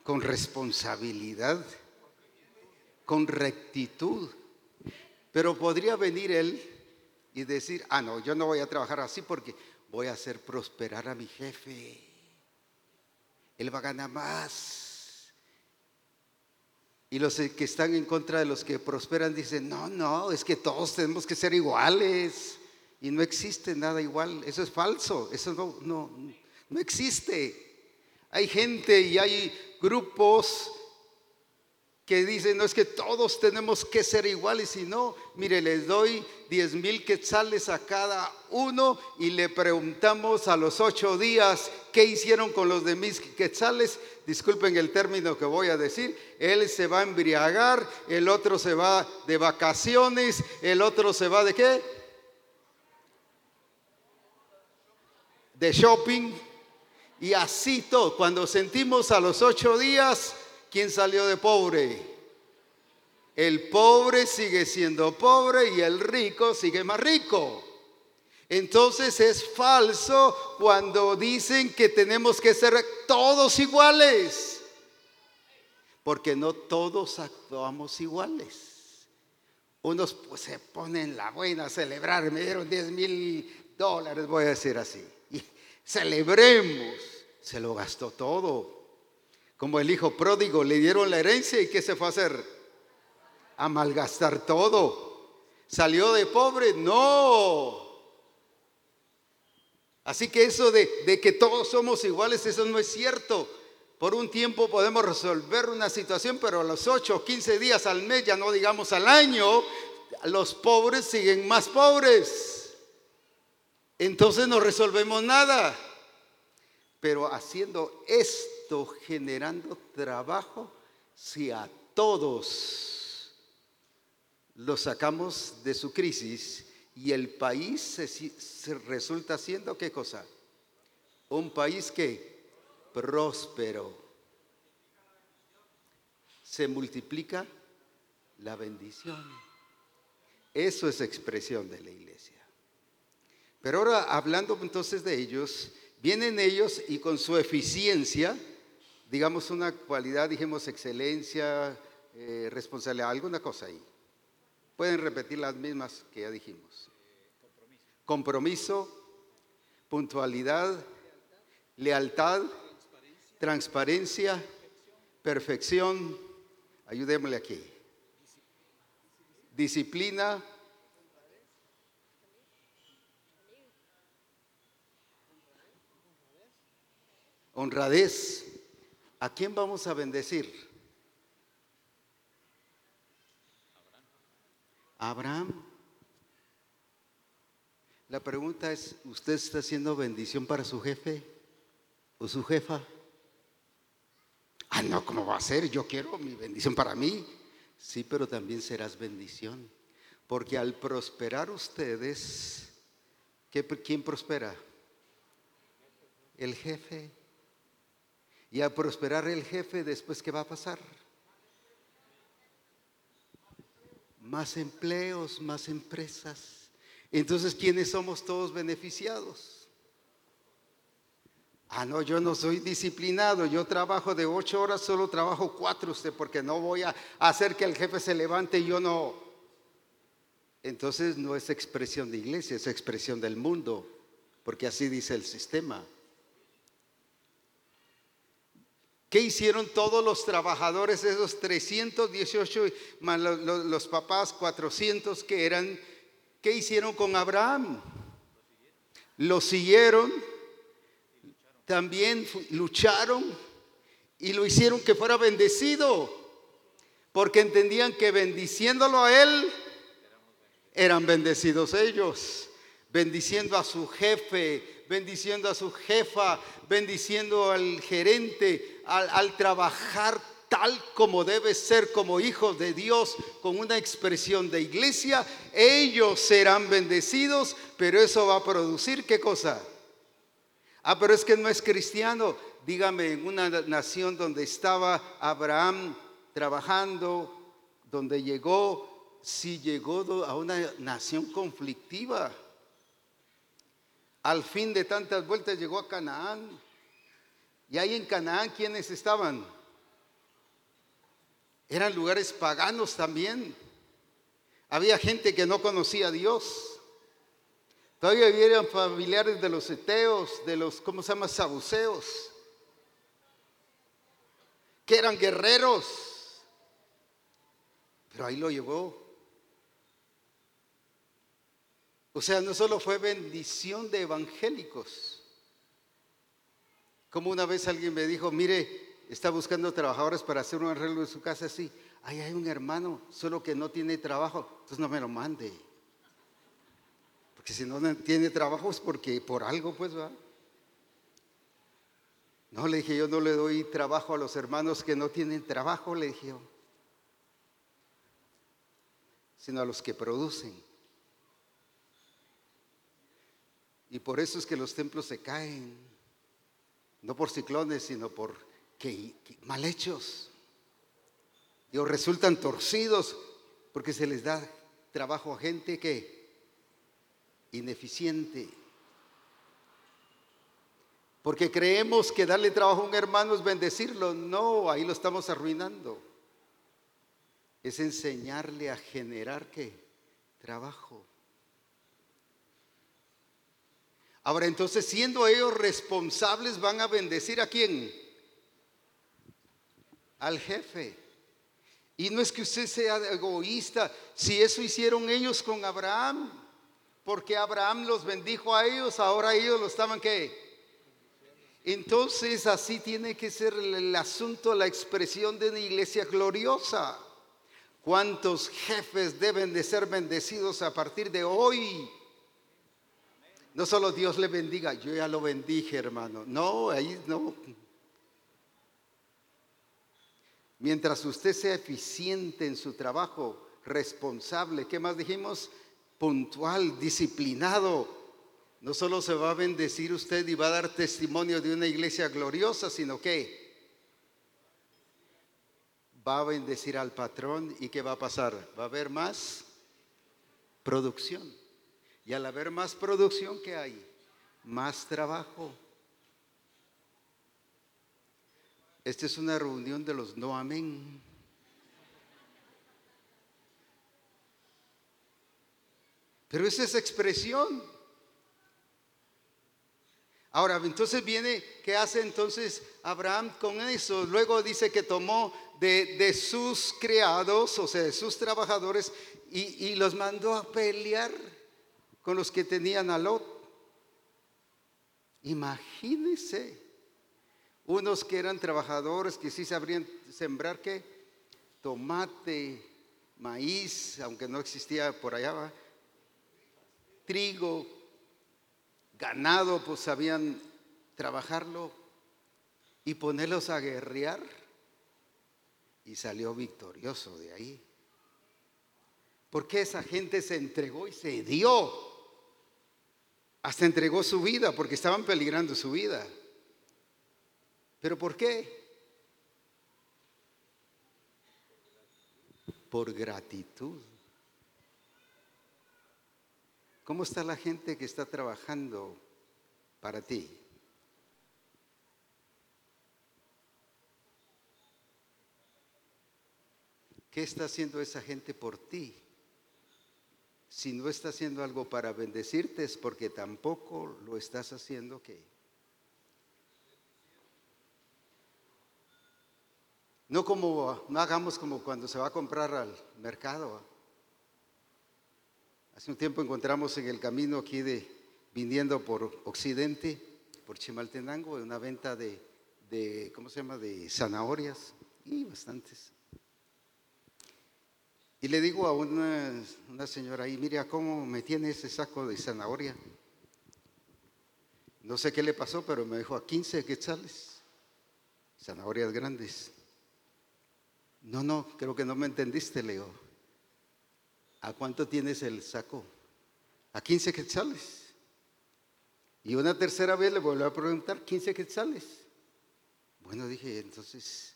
con responsabilidad, con rectitud. Pero podría venir él y decir, ah, no, yo no voy a trabajar así porque voy a hacer prosperar a mi jefe. Él va a ganar más. Y los que están en contra de los que prosperan dicen, no, no, es que todos tenemos que ser iguales. Y no existe nada igual, eso es falso, eso no, no, no existe. Hay gente y hay grupos que dicen, no es que todos tenemos que ser iguales, y no, mire, les doy 10 mil quetzales a cada uno y le preguntamos a los ocho días qué hicieron con los de mis quetzales. Disculpen el término que voy a decir, él se va a embriagar, el otro se va de vacaciones, el otro se va de qué? De shopping y así todo. Cuando sentimos a los ocho días, ¿quién salió de pobre? El pobre sigue siendo pobre y el rico sigue más rico. Entonces es falso cuando dicen que tenemos que ser todos iguales, porque no todos actuamos iguales. Unos pues, se ponen la buena a celebrar, me dieron 10 mil dólares, voy a decir así celebremos. Se lo gastó todo. Como el hijo pródigo, le dieron la herencia y ¿qué se fue a hacer? A malgastar todo. ¿Salió de pobre? No. Así que eso de, de, que todos somos iguales, eso no es cierto. Por un tiempo podemos resolver una situación, pero a los 8 o 15 días al mes, ya no digamos al año, los pobres siguen más pobres entonces no resolvemos nada. Pero haciendo esto, generando trabajo, si a todos los sacamos de su crisis y el país se, resulta siendo qué cosa? Un país que próspero. Se multiplica la bendición. Eso es expresión de la iglesia. Pero ahora hablando entonces de ellos, vienen ellos y con su eficiencia, digamos una cualidad, dijimos excelencia, eh, responsabilidad, alguna cosa ahí. Pueden repetir las mismas que ya dijimos. compromiso, puntualidad, lealtad, transparencia, perfección, ayudémosle aquí, disciplina, honradez. ¿A quién vamos a bendecir? Abraham. La pregunta es, ¿usted está haciendo bendición para su jefe o su jefa? Ah, no, ¿cómo va a ser? Yo quiero mi bendición para mí. Sí, pero también serás bendición. Porque al prosperar ustedes, ¿quién prospera? El jefe. Y al prosperar el jefe, después, ¿qué va a pasar? Más empleos, más empresas. Entonces, ¿quiénes somos todos beneficiados? Ah, no, yo no soy disciplinado, yo trabajo de ocho horas, solo trabajo cuatro usted, porque no voy a hacer que el jefe se levante y yo no. Entonces no es expresión de iglesia, es expresión del mundo, porque así dice el sistema. ¿Qué hicieron todos los trabajadores, esos 318, más los, los papás 400 que eran ¿Qué hicieron con Abraham? Lo siguieron, también lucharon y lo hicieron que fuera bendecido, porque entendían que bendiciéndolo a él, eran bendecidos ellos, bendiciendo a su jefe, bendiciendo a su jefa, bendiciendo al gerente, al, trabajar tal como debe ser como hijos de Dios, con una expresión de iglesia, ellos serán bendecidos, pero eso va a producir qué cosa? Ah, pero es que no es cristiano. Dígame, en una nación donde estaba Abraham trabajando, donde llegó, si llegó a una nación conflictiva. Al fin de tantas vueltas llegó a Canaán. Y ahí en Canaán, ¿quiénes estaban? Eran lugares paganos también. Había gente que no conocía a Dios. Todavía eran familiares de los eteos, de los, ¿cómo se llama? Sabuceos. Que eran guerreros. Pero ahí lo llevó. O sea, no solo fue bendición de evangélicos. Como una vez alguien me dijo, mire, está buscando trabajadores para hacer un arreglo de su casa así. Ahí hay un hermano, solo que no tiene trabajo, entonces no me lo mande. Porque si no tiene trabajo es porque por algo pues va. No, le dije, yo no le doy trabajo a los hermanos que no tienen trabajo, le dije yo, sino a los que producen. Y por eso es que los templos se caen, no por ciclones, sino por que, mal hechos. Dios, resultan torcidos porque se les da trabajo a gente que ineficiente. Porque creemos que darle trabajo a un hermano es bendecirlo. No, ahí lo estamos arruinando. Es enseñarle a generar qué? Trabajo. Ahora entonces, siendo ellos responsables, van a bendecir a quién? al jefe. Y no es que usted sea egoísta, si eso hicieron ellos con Abraham, porque Abraham los bendijo a ellos, ahora ellos lo estaban que. Entonces así tiene que ser el asunto, la expresión de una iglesia gloriosa. ¿Cuántos jefes deben de ser bendecidos a partir de hoy? No solo Dios le bendiga, yo ya lo bendije, hermano. No, ahí no. Mientras usted sea eficiente en su trabajo, responsable, ¿qué más dijimos? Puntual, disciplinado, no solo se va a bendecir usted y va a dar testimonio de una iglesia gloriosa, sino que va a bendecir al patrón y ¿qué va a pasar? Va a haber más producción. Y al haber más producción, ¿qué hay? Más trabajo. Esta es una reunión de los no amén. Pero esa es expresión. Ahora, entonces viene, ¿qué hace entonces Abraham con eso? Luego dice que tomó de, sus criados, o sea, de sus trabajadores, y los mandó a pelear con los que tenían a Lot. Imagínense, unos que eran trabajadores, que sí sabrían sembrar qué, tomate, maíz, aunque no existía por allá, ¿va? trigo, ganado, pues sabían trabajarlo y ponerlos a guerrear. Y salió victorioso de ahí. Porque esa gente se entregó y se dio. Hasta entregó su vida porque estaban peligrando su vida. ¿Pero por qué? Por gratitud. ¿Cómo está la gente que está trabajando para ti? ¿Qué está haciendo esa gente por ti? Si no está haciendo algo para bendecirte es porque tampoco lo estás haciendo qué. No como no hagamos como cuando se va a comprar al mercado. Hace un tiempo encontramos en el camino aquí de viniendo por Occidente, por Chimaltenango, una venta de, de ¿cómo se llama? De zanahorias y bastantes. Y le digo a una, una señora ahí, mira cómo me tiene ese saco de zanahoria. No sé qué le pasó, pero me dijo a 15 quetzales, zanahorias grandes. No, no, creo que no me entendiste, Leo. ¿A cuánto tienes el saco? A 15 quetzales. Y una tercera vez le volvió a preguntar, 15 quetzales. Bueno, dije, entonces,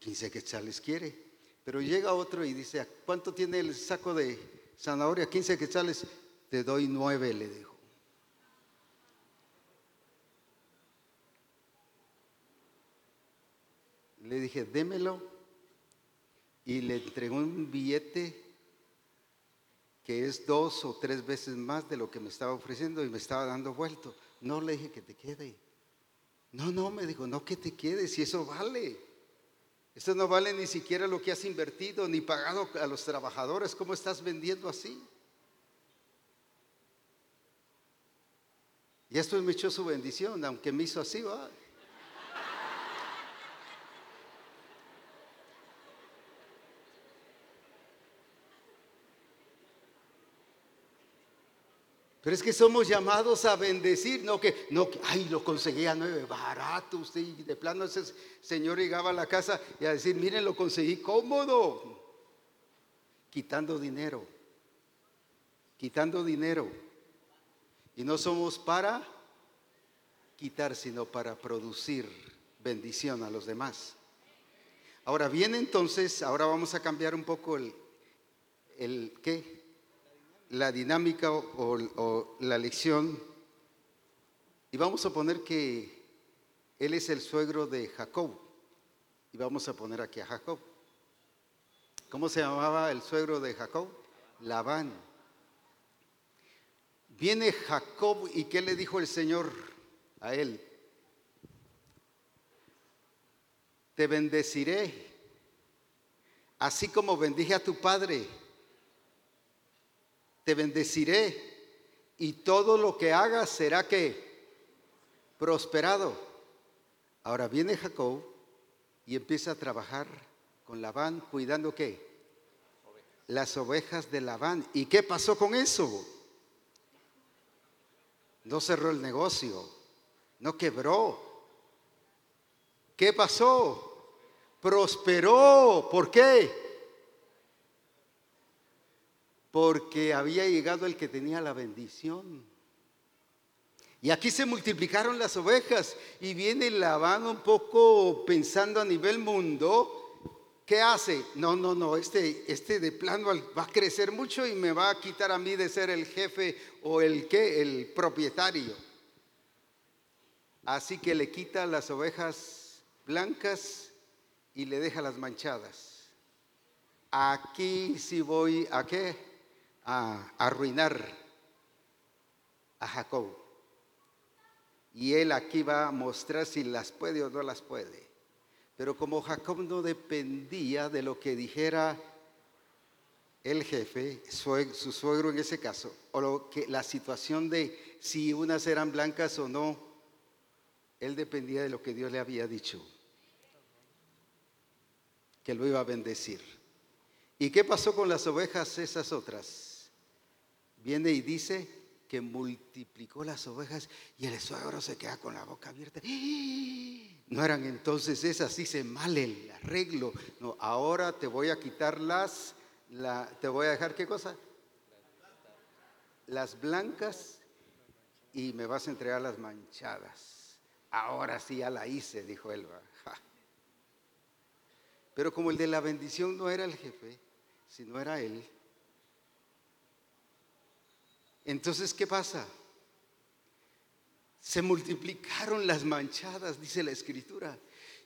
15 quetzales quiere. Pero llega otro y dice, ¿a cuánto tiene el saco de zanahoria? 15 quetzales. Te doy nueve, le dijo. Le dije, démelo. Y le entregó un billete que es dos o tres veces más de lo que me estaba ofreciendo y me estaba dando vuelto. No le dije que te quede. No, no, me dijo, no que te quede, si eso vale. Esto no vale ni siquiera lo que has invertido, ni pagado a los trabajadores. ¿Cómo estás vendiendo así? Y esto me echó su bendición, aunque me hizo así, va. Pero es que somos llamados a bendecir, no que, no que, ay, lo conseguí a nueve, barato usted, de plano ese señor llegaba a la casa y a decir, miren, lo conseguí cómodo, quitando dinero, quitando dinero. Y no somos para quitar, sino para producir bendición a los demás. Ahora bien, entonces, ahora vamos a cambiar un poco el, el ¿qué? La dinámica o, la lección y vamos a poner que él es el suegro de Jacob y vamos a poner aquí a Jacob. ¿Cómo se llamaba el suegro de Jacob? Labán. Viene Jacob y ¿qué le dijo el Señor a él? Te bendeciré, así como bendije a tu padre te bendeciré y todo lo que hagas será que prosperado. Ahora viene Jacob y empieza a trabajar con Labán cuidando qué? Las ovejas de Labán. ¿Y qué pasó con eso? No cerró el negocio, no quebró. ¿Qué pasó? Prosperó. ¿Por qué? Porque había llegado el que tenía la bendición. Y aquí se multiplicaron las ovejas y viene Labán un poco pensando a nivel mundo, ¿qué hace? No, no, no, este, este de plano va a crecer mucho y me va a quitar a mí de ser el jefe o el qué, el propietario. Así que le quita las ovejas blancas y le deja las manchadas. Aquí sí voy a qué? A arruinar a Jacob. Y él aquí va a mostrar si las puede o no las puede. Pero como Jacob no dependía de lo que dijera el jefe, su suegro en ese caso, o lo que, la situación de si unas eran blancas o no, él dependía de lo que Dios le había dicho, que lo iba a bendecir. ¿Y qué pasó con las ovejas esas otras? Viene y dice que multiplicó las ovejas y el suegro se queda con la boca abierta. No eran entonces esas, dice mal el arreglo. No, ahora te voy a quitar las, la, te voy a dejar qué cosa? Las blancas y me vas a entregar las manchadas. Ahora sí ya la hice, dijo Elba. Pero como el de la bendición no era el jefe, sino era él, entonces, ¿qué pasa? Se multiplicaron las manchadas, dice la escritura.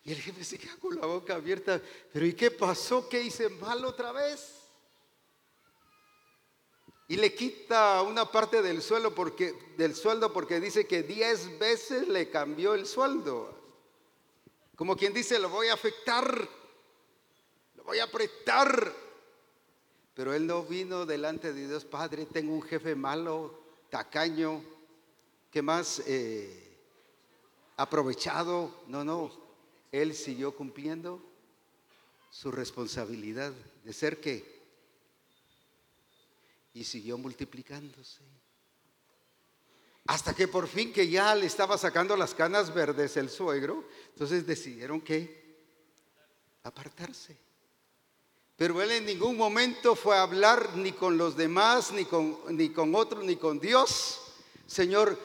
Y el jefe se queda con la boca abierta. Pero ¿y qué pasó? ¿Qué hice mal otra vez? Y le quita una parte del sueldo porque, del sueldo porque dice que diez veces le cambió el sueldo. Como quien dice, lo voy a afectar, lo voy a apretar. Pero él no vino delante de Dios, Padre, tengo un jefe malo, tacaño, que más eh, aprovechado. No, no, él siguió cumpliendo su responsabilidad de ser que y siguió multiplicándose. Hasta que por fin que ya le estaba sacando las canas verdes el suegro, entonces decidieron que apartarse. Pero él en ningún momento fue a hablar ni con los demás, ni con, ni con otros, ni con Dios. Señor,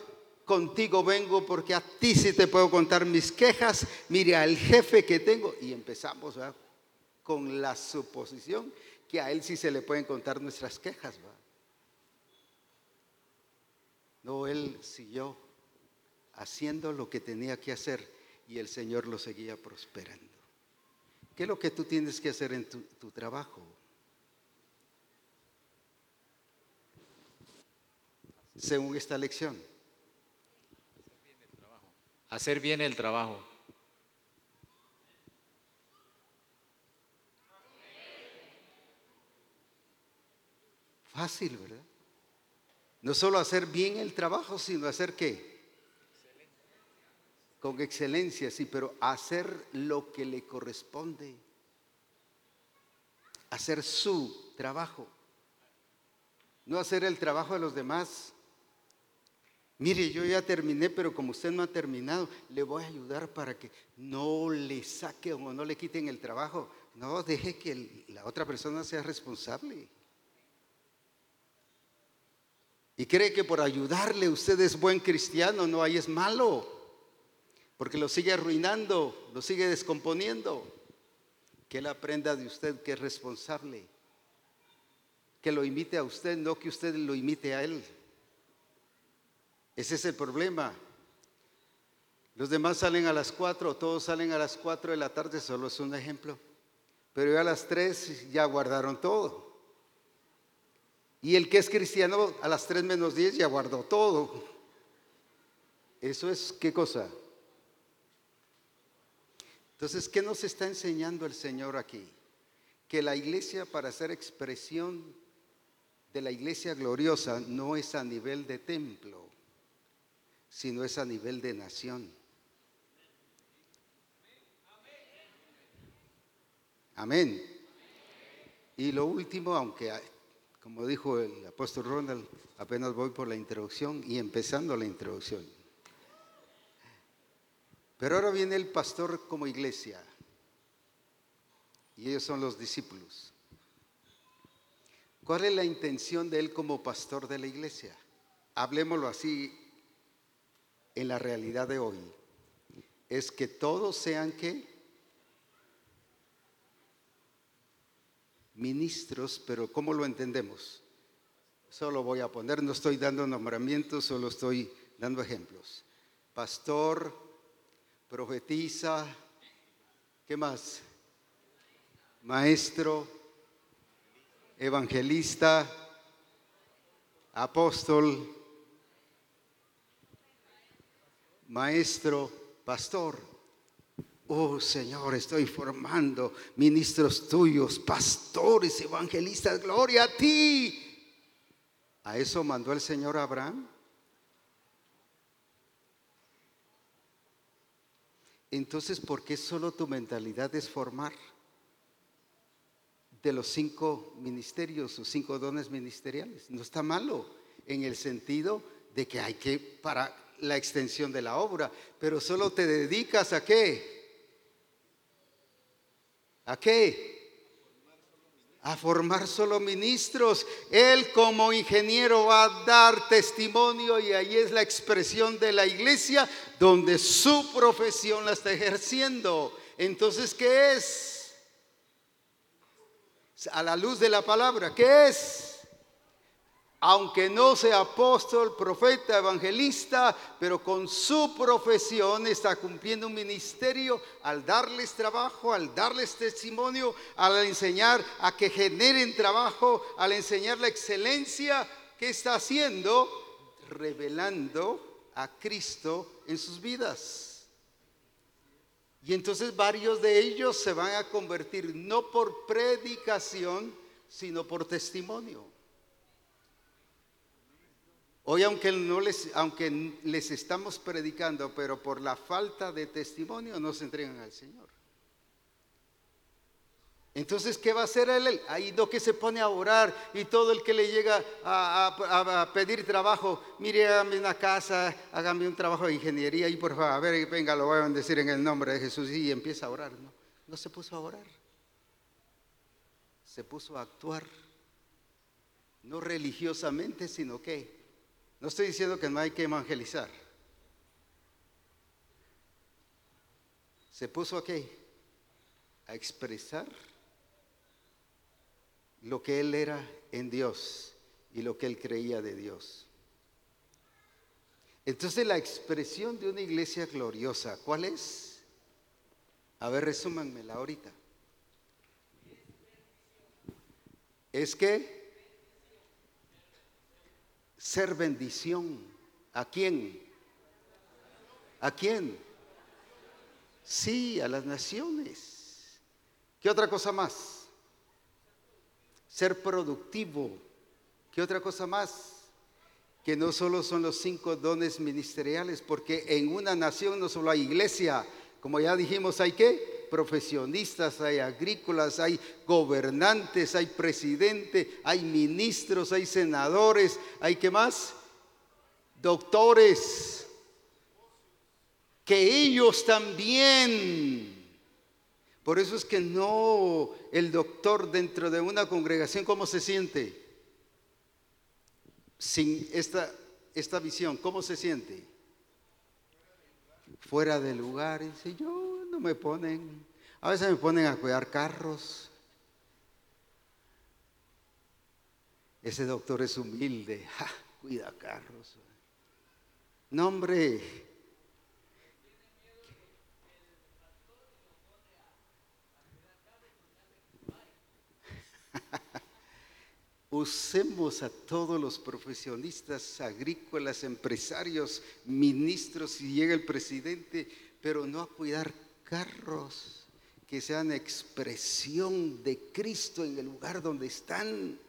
contigo vengo porque a ti sí te puedo contar mis quejas. Mire al jefe que tengo. Y empezamos con la suposición que a él sí se le pueden contar nuestras quejas. No, él siguió haciendo lo que tenía que hacer y el Señor lo seguía prosperando. ¿Qué es lo que tú tienes que hacer en tu, trabajo? Según esta lección. Hacer bien el trabajo. Fácil, ¿verdad? No solo hacer bien el trabajo, sino hacer qué? Con excelencia, sí, pero hacer lo que le corresponde, hacer su trabajo, no hacer el trabajo de los demás. Mire, yo ya terminé, pero como usted no ha terminado, le voy a ayudar para que no le saquen o no le quiten el trabajo. No, deje que la otra persona sea responsable. Y cree que por ayudarle usted es buen cristiano, no, ahí es malo porque lo sigue arruinando, lo sigue descomponiendo. Que Él aprenda de usted que es responsable, que lo imite a usted, no que usted lo imite a Él. Ese es el problema. Los demás salen a las cuatro, todos salen a las cuatro de la tarde, solo es un ejemplo. Pero ya a las tres ya guardaron todo. Y el que es cristiano a las tres menos diez ya guardó todo. Eso es, ¿qué cosa? Entonces, ¿qué nos está enseñando el Señor aquí? Que la iglesia para ser expresión de la iglesia gloriosa no es a nivel de templo, sino es a nivel de nación. Amén. Y lo último, aunque como dijo el apóstol Ronald, apenas voy por la introducción y empezando la introducción. Pero ahora viene el pastor como iglesia. Y ellos son los discípulos. ¿Cuál es la intención de él como pastor de la iglesia? Hablemoslo así en la realidad de hoy. Es que todos sean que ministros, pero ¿cómo lo entendemos? Solo voy a poner, no estoy dando nombramientos, solo estoy dando ejemplos. Pastor, profetiza, ¿qué más? Maestro, evangelista, apóstol, maestro, pastor. Oh Señor, estoy formando ministros tuyos, pastores, evangelistas, gloria a ti. ¿A eso mandó el Señor Abraham? Entonces, ¿por qué solo tu mentalidad es formar? De los cinco ministerios o cinco dones ministeriales. No está malo en el sentido de que hay que para la extensión de la obra, pero solo te dedicas a qué? ¿A qué? A formar solo ministros. Él como ingeniero va a dar testimonio y ahí es la expresión de la iglesia donde su profesión la está ejerciendo. Entonces, ¿qué es? A la luz de la palabra, ¿qué es? Aunque no sea apóstol, profeta, evangelista, pero con su profesión está cumpliendo un ministerio al darles trabajo, al darles testimonio, al enseñar a que generen trabajo, al enseñar la excelencia que está haciendo, revelando a Cristo en sus vidas. Y entonces varios de ellos se van a convertir no por predicación, sino por testimonio. Hoy aunque, no les, aunque les estamos predicando, pero por la falta de testimonio no se entregan al Señor. Entonces, ¿qué va a hacer él? Ahí no que se pone a orar y todo el que le llega a, pedir trabajo, mire, hágame una casa, hágame un trabajo de ingeniería y por favor, a ver, venga, lo voy a bendecir en el nombre de Jesús y empieza a orar. No, no se puso a orar, se puso a actuar, no religiosamente, sino que no estoy diciendo que no hay que evangelizar. Se puso aquí a expresar lo que él era en Dios y lo que él creía de Dios. Entonces la expresión de una iglesia gloriosa, ¿cuál es? A ver, resúmanmela ahorita. Es que ser bendición. ¿A quién? ¿A quién? Sí, a las naciones. ¿Qué otra cosa más? Ser productivo. ¿Qué otra cosa más? Que no solo son los cinco dones ministeriales, porque en una nación no solo hay iglesia, como ya dijimos, hay qué? Profesionistas, hay agrícolas, hay gobernantes, hay presidente, hay ministros, hay senadores, hay qué más? Doctores. Que ellos también. Por eso es que no el doctor dentro de una congregación, ¿cómo se siente? Sin esta, esta visión, ¿cómo se siente? Fuera de lugar. Dice, yo no me ponen. A veces me ponen a cuidar carros. Ese doctor es humilde. cuida carros. No, hombre. Usemos a todos los profesionistas agrícolas, empresarios, ministros, si llega el presidente, pero no a cuidar carros que sean expresión de Cristo en el lugar donde están.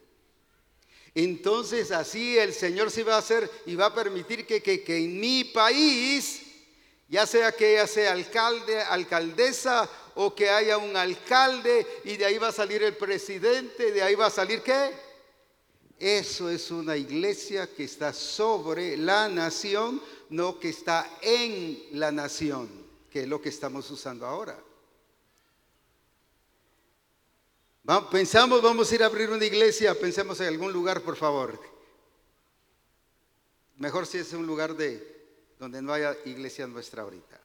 Entonces así el Señor se va a hacer y va a permitir que, que, que en mi país, ya sea que ella sea alcalde, alcaldesa o que haya un alcalde y de ahí va a salir el presidente, de ahí va a salir qué? Eso es una iglesia que está sobre la nación, no que está en la nación que es lo que estamos usando ahora. Pensamos, vamos a ir a abrir una iglesia, pensemos en algún lugar, por favor. Mejor si es un lugar de donde no haya iglesia nuestra ahorita.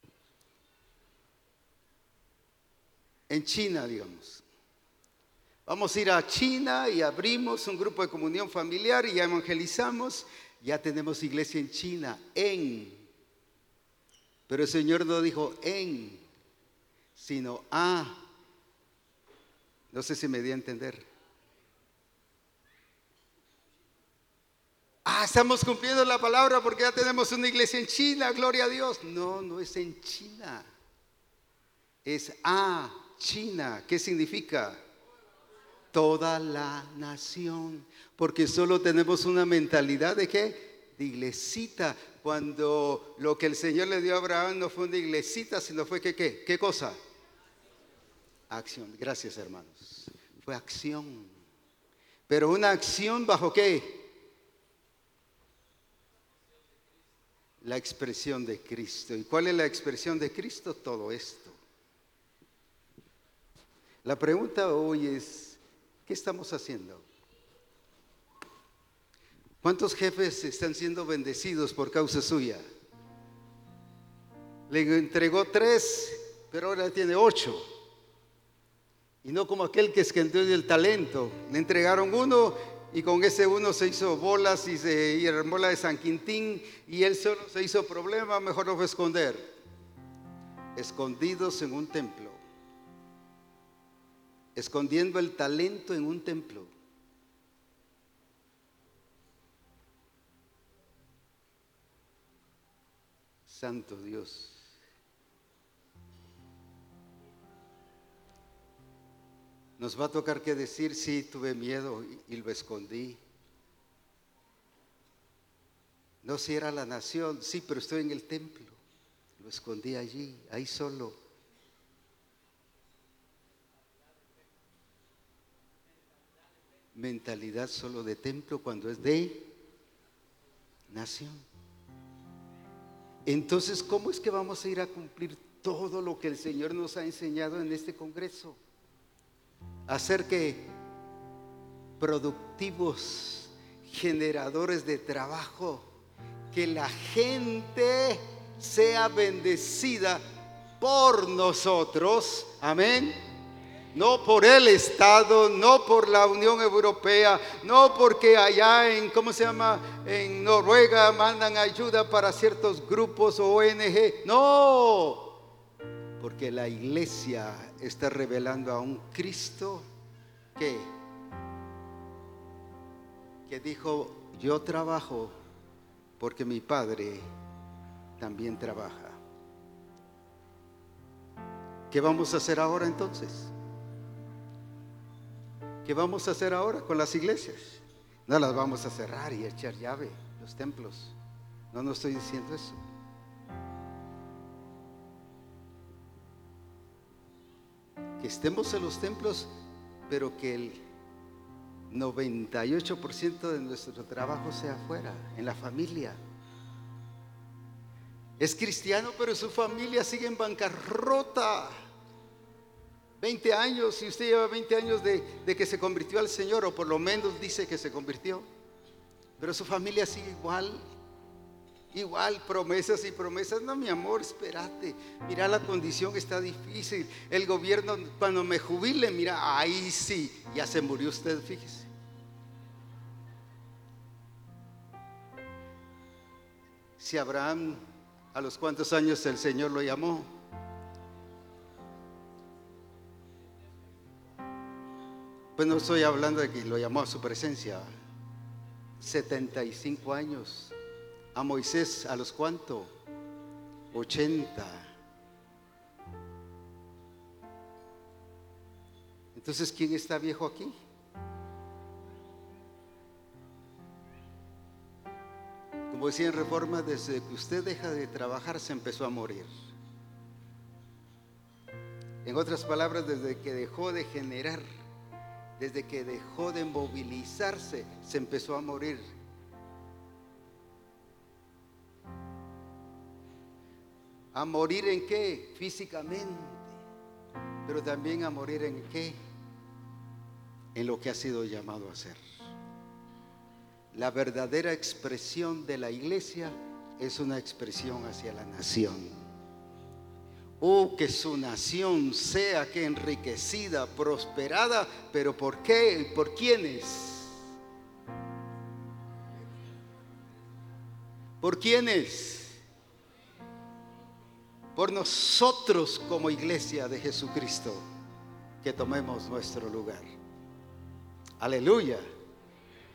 En China, digamos. Vamos a ir a China y abrimos un grupo de comunión familiar y ya evangelizamos. Ya tenemos iglesia en China, en pero el Señor no dijo en, sino a. No sé si me di a entender. ah, estamos cumpliendo la palabra porque ya tenemos una iglesia en China, gloria a Dios. No, no es en China. Es a China. ¿Qué significa? Toda la nación. Porque solo tenemos una mentalidad de qué? De iglesita. Cuando lo que el Señor le dio a Abraham no fue una iglesita, sino fue que qué? ¿Qué cosa? Acción. Gracias, hermanos. Fue acción. Pero una acción bajo qué? La expresión de Cristo. ¿Y cuál es la expresión de Cristo? Todo esto. La pregunta hoy es, ¿qué estamos haciendo? ¿Cuántos jefes están siendo bendecidos por causa suya? Le entregó tres, pero ahora tiene ocho. Y no como aquel que escondió el talento. Le entregaron uno y con ese uno se hizo bolas y se armó la de San Quintín y él solo se hizo problema, mejor lo fue esconder. Escondidos en un templo. Escondiendo el talento en un templo. Santo Dios. Nos va a tocar que decir, sí, tuve miedo y, lo escondí. No si era la nación, sí, pero estoy en el templo. Lo escondí allí, ahí solo. Mentalidad solo de templo cuando es de nación. Entonces, ¿cómo es que vamos a ir a cumplir todo lo que el Señor nos ha enseñado en este Congreso? Hacer que productivos, generadores de trabajo, que la gente sea bendecida por nosotros, amén. No por el Estado, no por la Unión Europea, no porque allá en, ¿cómo se llama? En Noruega mandan ayuda para ciertos grupos o ONG. No, porque la iglesia está revelando a un Cristo que, que dijo, yo trabajo porque mi Padre también trabaja. ¿Qué vamos a hacer ahora entonces? ¿Qué vamos a hacer ahora con las iglesias? No las vamos a cerrar y echar llave, los templos. No, no estoy diciendo eso. Que estemos en los templos, pero que el 98% de nuestro trabajo sea afuera, en la familia. Es cristiano, pero su familia sigue en bancarrota. 20 años, y usted lleva 20 años de, de, que se convirtió al Señor, o por lo menos dice que se convirtió, pero su familia sigue igual. Igual, promesas y promesas. No, mi amor, espérate. Mira, la condición está difícil. El gobierno, cuando me jubile, mira, ahí sí, ya se murió usted, fíjese. Si Abraham, a los cuantos años el Señor lo llamó, pues no estoy hablando de que lo llamó a su presencia, 75 años a Moisés a los cuánto? 80. Entonces, ¿quién está viejo aquí? Como decía en Reforma, desde que usted deja de trabajar se empezó a morir. En otras palabras, desde que dejó de generar, desde que dejó de movilizarse, se empezó a morir A morir en qué? Físicamente. Pero también a morir en qué? En lo que ha sido llamado a ser. La verdadera expresión de la iglesia es una expresión hacia la nación. Oh, que su nación sea que enriquecida, prosperada, pero ¿por qué? ¿Por quiénes? ¿Por quiénes? Por nosotros como iglesia de Jesucristo, que tomemos nuestro lugar. Aleluya.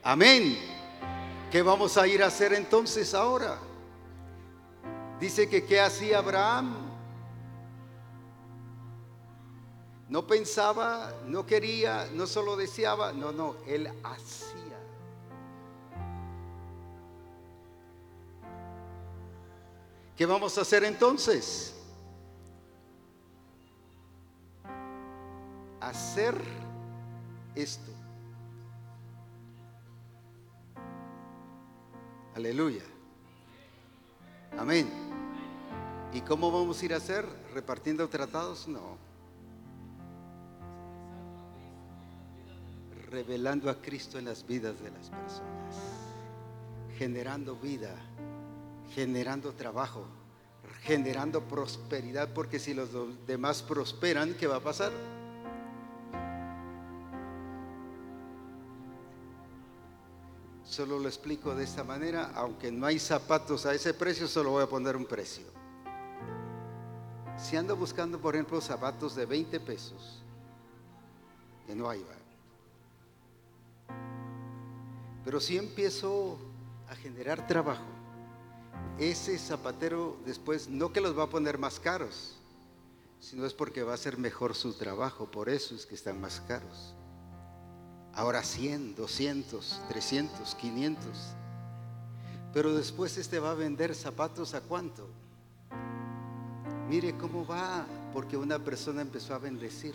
Amén. ¿Qué vamos a ir a hacer entonces ahora? Dice que qué hacía Abraham. No pensaba, no quería, no solo deseaba, no, no, él hacía. ¿Qué vamos a hacer entonces? Hacer esto. Aleluya. Amén. ¿Y cómo vamos a ir a hacer? ¿Repartiendo tratados? No. Revelando a Cristo en las vidas de las personas. Generando vida, generando trabajo, generando prosperidad, porque si los demás prosperan, ¿qué va a pasar? Solo lo explico de esta manera, aunque no hay zapatos a ese precio, solo voy a poner un precio. Si ando buscando, por ejemplo, zapatos de 20 pesos, que no hay, pero si empiezo a generar trabajo, ese zapatero después no que los va a poner más caros, sino es porque va a ser mejor su trabajo, por eso es que están más caros ahora 100, 200, 300, 500. Pero después este va a vender zapatos a cuánto? Mire cómo va, porque una persona empezó a bendecir.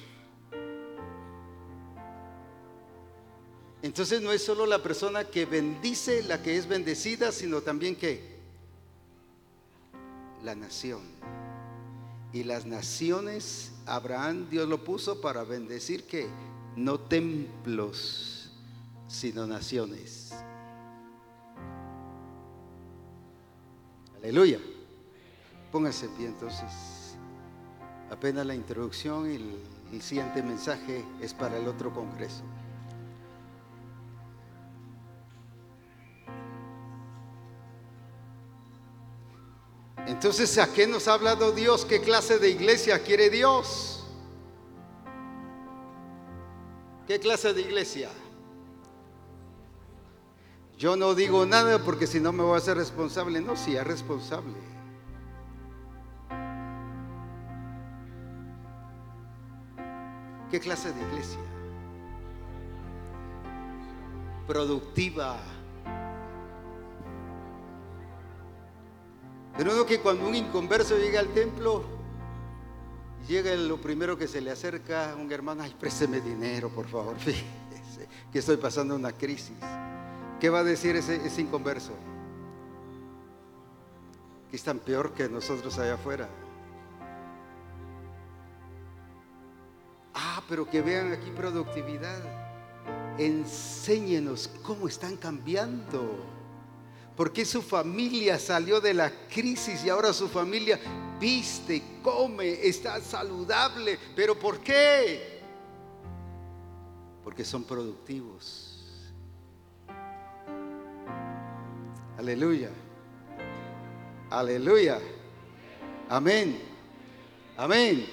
Entonces no es solo la persona que bendice la que es bendecida, sino también que la nación. Y las naciones, Abraham Dios lo puso para bendecir que no templos, sino naciones. Aleluya. Póngase en pie entonces. Apenas la introducción y el, el siguiente mensaje es para el otro congreso. Entonces, ¿a qué nos ha hablado Dios? ¿Qué clase de iglesia quiere Dios? ¿Qué clase de iglesia? Yo no digo nada porque si no me voy a hacer responsable. No, si es responsable. ¿Qué clase de iglesia? Productiva. Pero no que cuando un inconverso llega al templo, Llega lo primero que se le acerca a un hermano, ay, présteme dinero, por favor, fíjese que estoy pasando una crisis. ¿Qué va a decir ese, ese inconverso? Que están peor que nosotros allá afuera. Ah, pero que vean aquí productividad. Enséñenos cómo están cambiando. Porque su familia salió de la crisis y ahora su familia viste, come, está saludable. ¿Pero por qué? Porque son productivos. Aleluya. Aleluya. Amén. Amén.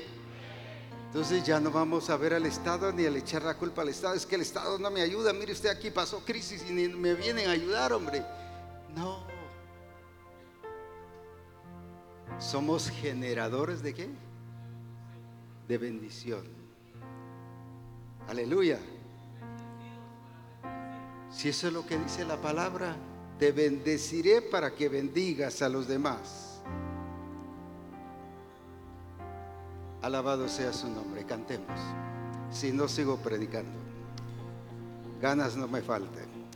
Entonces ya no vamos a ver al Estado ni a echar la culpa al Estado. Es que el Estado no me ayuda. Mire usted aquí pasó crisis y ni me vienen a ayudar, hombre. No. Somos generadores de qué? De bendición. Aleluya. Si eso es lo que dice la palabra, te bendeciré para que bendigas a los demás. Alabado sea su nombre, cantemos. Si no sigo predicando, ganas no me falten.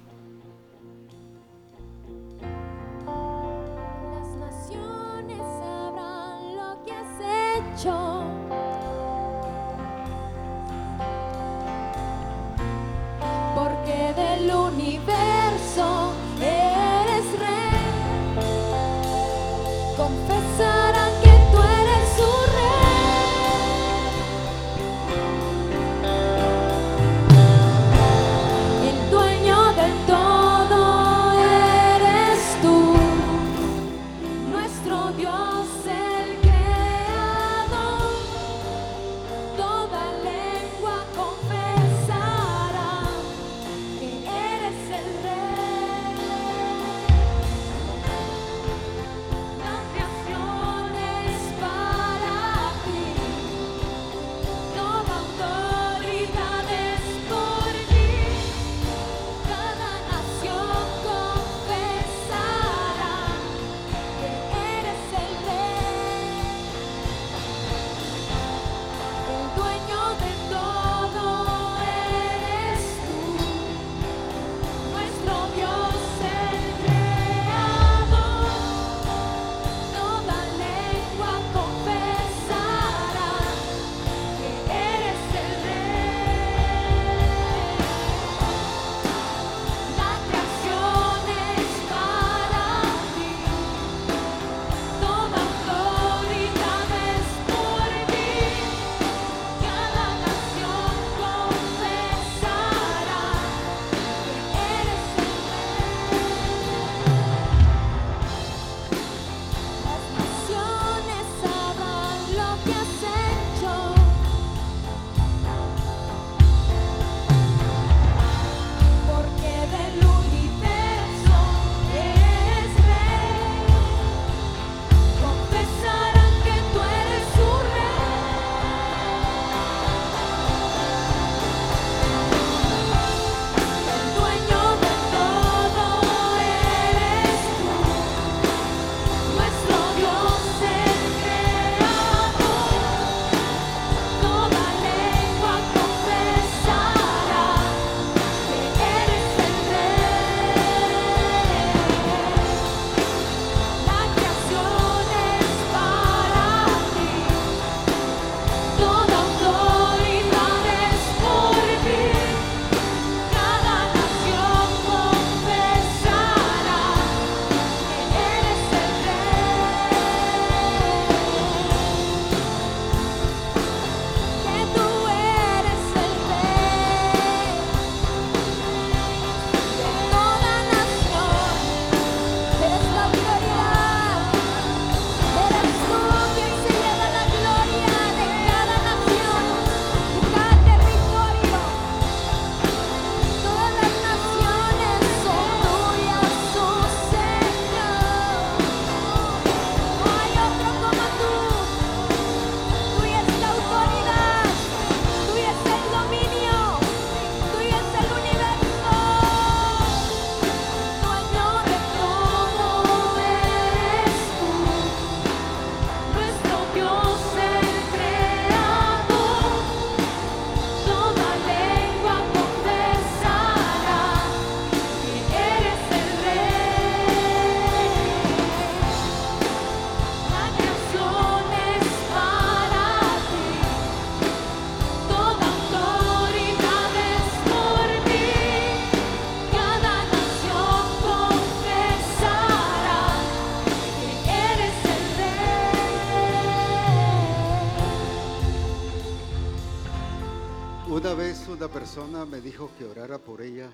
Persona me dijo que orara por ella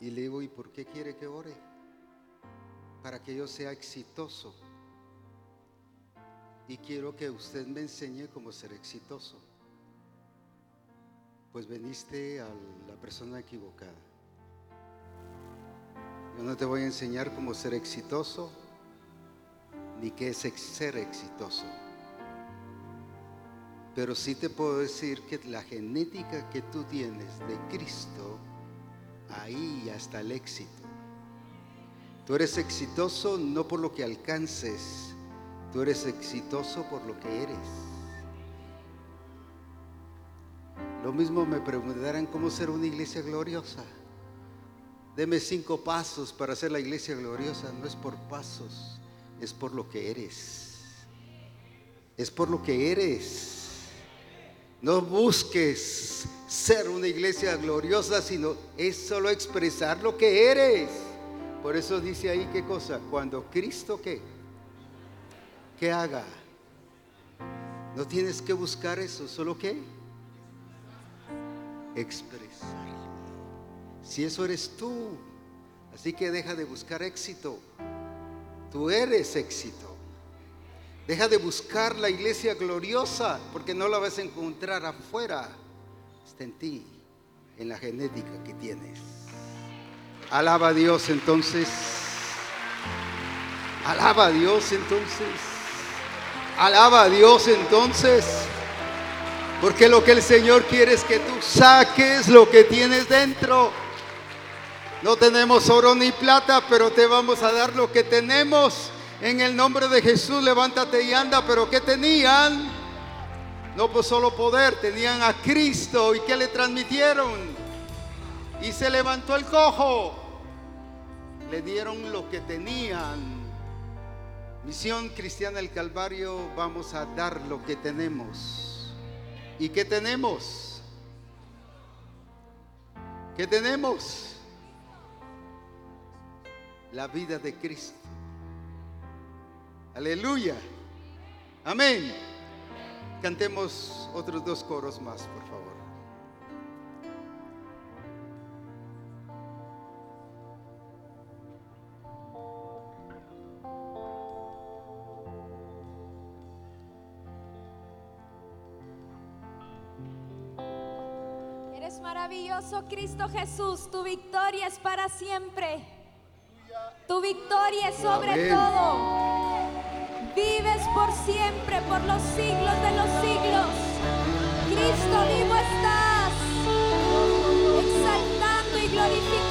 y le digo, ¿y por qué quiere que ore? Para que yo sea exitoso. Y quiero que usted me enseñe cómo ser exitoso. Pues veniste a la persona equivocada. Yo no te voy a enseñar cómo ser exitoso, ni qué es ser exitoso. Pero sí te puedo decir que la genética que tú tienes de Cristo, ahí ya está el éxito. Tú eres exitoso no por lo que alcances, tú eres exitoso por lo que eres. Lo mismo me preguntarán cómo ser una iglesia gloriosa. Deme cinco pasos para ser la iglesia gloriosa. No es por pasos, es por lo que eres. Es por lo que eres. No busques ser una iglesia gloriosa, sino es solo expresar lo que eres. Por eso dice ahí qué cosa, cuando Cristo qué, que haga. No tienes que buscar eso, solo qué, expresarlo. Si eso eres tú, así que deja de buscar éxito. Tú eres éxito. Deja de buscar la iglesia gloriosa, porque no la vas a encontrar afuera. Está en ti, en la genética que tienes. Alaba a Dios entonces. Alaba a Dios entonces. Alaba a Dios entonces. Porque lo que el Señor quiere es que tú saques lo que tienes dentro. No tenemos oro ni plata, pero te vamos a dar lo que tenemos. En el nombre de Jesús, levántate y anda. Pero ¿qué tenían? No pues solo poder, tenían a Cristo. ¿Y qué le transmitieron? Y se levantó el cojo. Le dieron lo que tenían. Misión Cristiana del Calvario, vamos a dar lo que tenemos. ¿Y qué tenemos? ¿Qué tenemos? La vida de Cristo. Aleluya. Amén. Cantemos otros dos coros más, por favor. Eres maravilloso, Cristo Jesús. Tu victoria es para siempre. Tu victoria es sobre Amén. todo. Vives por siempre, por los siglos de los siglos. Cristo vivo estás. Exaltando y glorificando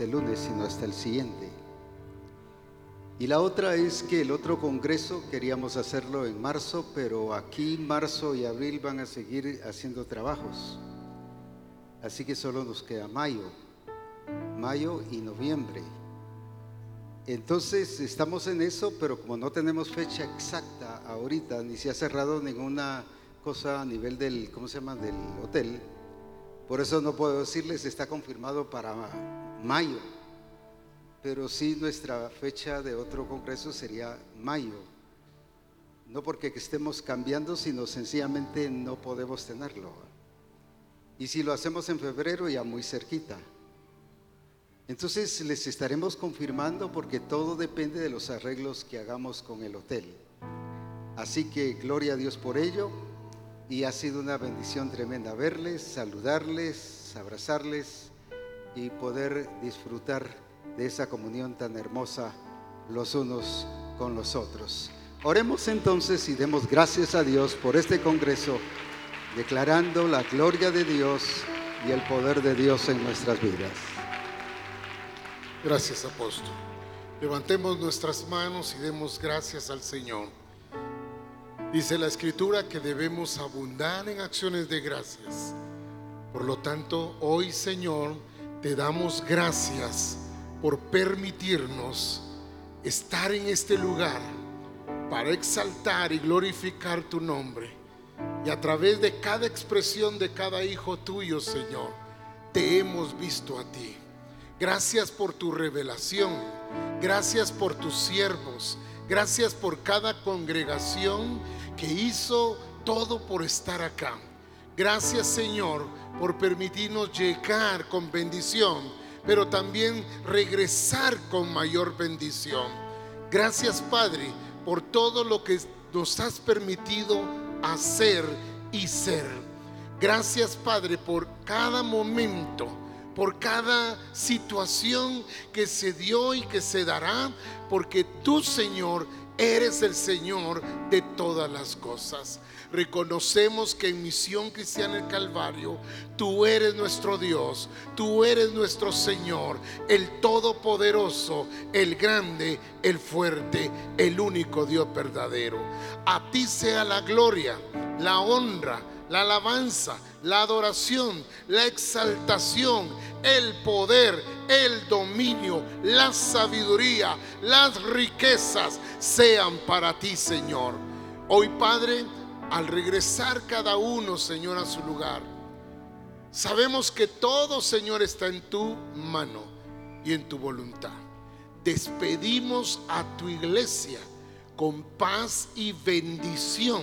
este lunes, sino hasta el siguiente. Y la otra es que el otro Congreso queríamos hacerlo en marzo, pero aquí marzo y abril van a seguir haciendo trabajos. Así que solo nos queda mayo, mayo y noviembre. Entonces estamos en eso, pero como no tenemos fecha exacta ahorita, ni se ha cerrado ninguna cosa a nivel del, ¿cómo se llama?, del hotel, por eso no puedo decirles, está confirmado para mayo, pero sí nuestra fecha de otro congreso sería mayo. No porque estemos cambiando, sino sencillamente no podemos tenerlo. Y si lo hacemos en febrero, ya muy cerquita. Entonces les estaremos confirmando porque todo depende de los arreglos que hagamos con el hotel. Así que gloria a Dios por ello y ha sido una bendición tremenda verles, saludarles, abrazarles y poder disfrutar de esa comunión tan hermosa los unos con los otros. Oremos entonces y demos gracias a Dios por este Congreso, declarando la gloria de Dios y el poder de Dios en nuestras vidas. Gracias, apóstol. Levantemos nuestras manos y demos gracias al Señor. Dice la escritura que debemos abundar en acciones de gracias. Por lo tanto, hoy, Señor, te damos gracias por permitirnos estar en este lugar para exaltar y glorificar tu nombre. Y a través de cada expresión de cada hijo tuyo, Señor, te hemos visto a ti. Gracias por tu revelación. Gracias por tus siervos. Gracias por cada congregación que hizo todo por estar acá. Gracias Señor por permitirnos llegar con bendición, pero también regresar con mayor bendición. Gracias Padre por todo lo que nos has permitido hacer y ser. Gracias Padre por cada momento por cada situación que se dio y que se dará, porque tú, Señor, eres el Señor de todas las cosas. Reconocemos que en Misión Cristiana el Calvario, tú eres nuestro Dios, tú eres nuestro Señor, el Todopoderoso, el grande, el fuerte, el único Dios verdadero. A ti sea la gloria, la honra, la alabanza, la adoración, la exaltación, el poder, el dominio, la sabiduría, las riquezas sean para ti, Señor. Hoy, Padre, al regresar cada uno, Señor, a su lugar, sabemos que todo, Señor, está en tu mano y en tu voluntad. Despedimos a tu iglesia con paz y bendición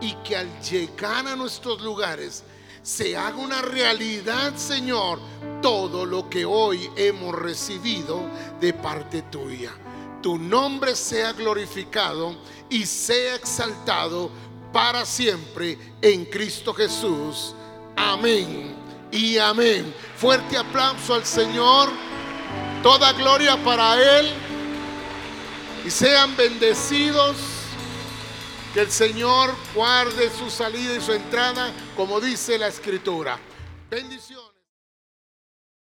y que al llegar a nuestros lugares se haga una realidad, Señor, todo lo que hoy hemos recibido de parte tuya. Tu nombre sea glorificado y sea exaltado para siempre en Cristo Jesús. Amén y amén. Fuerte aplauso al Señor. Toda gloria para Él. Y sean bendecidos. Que el Señor guarde su salida y su entrada, como dice la Escritura. Bendiciones.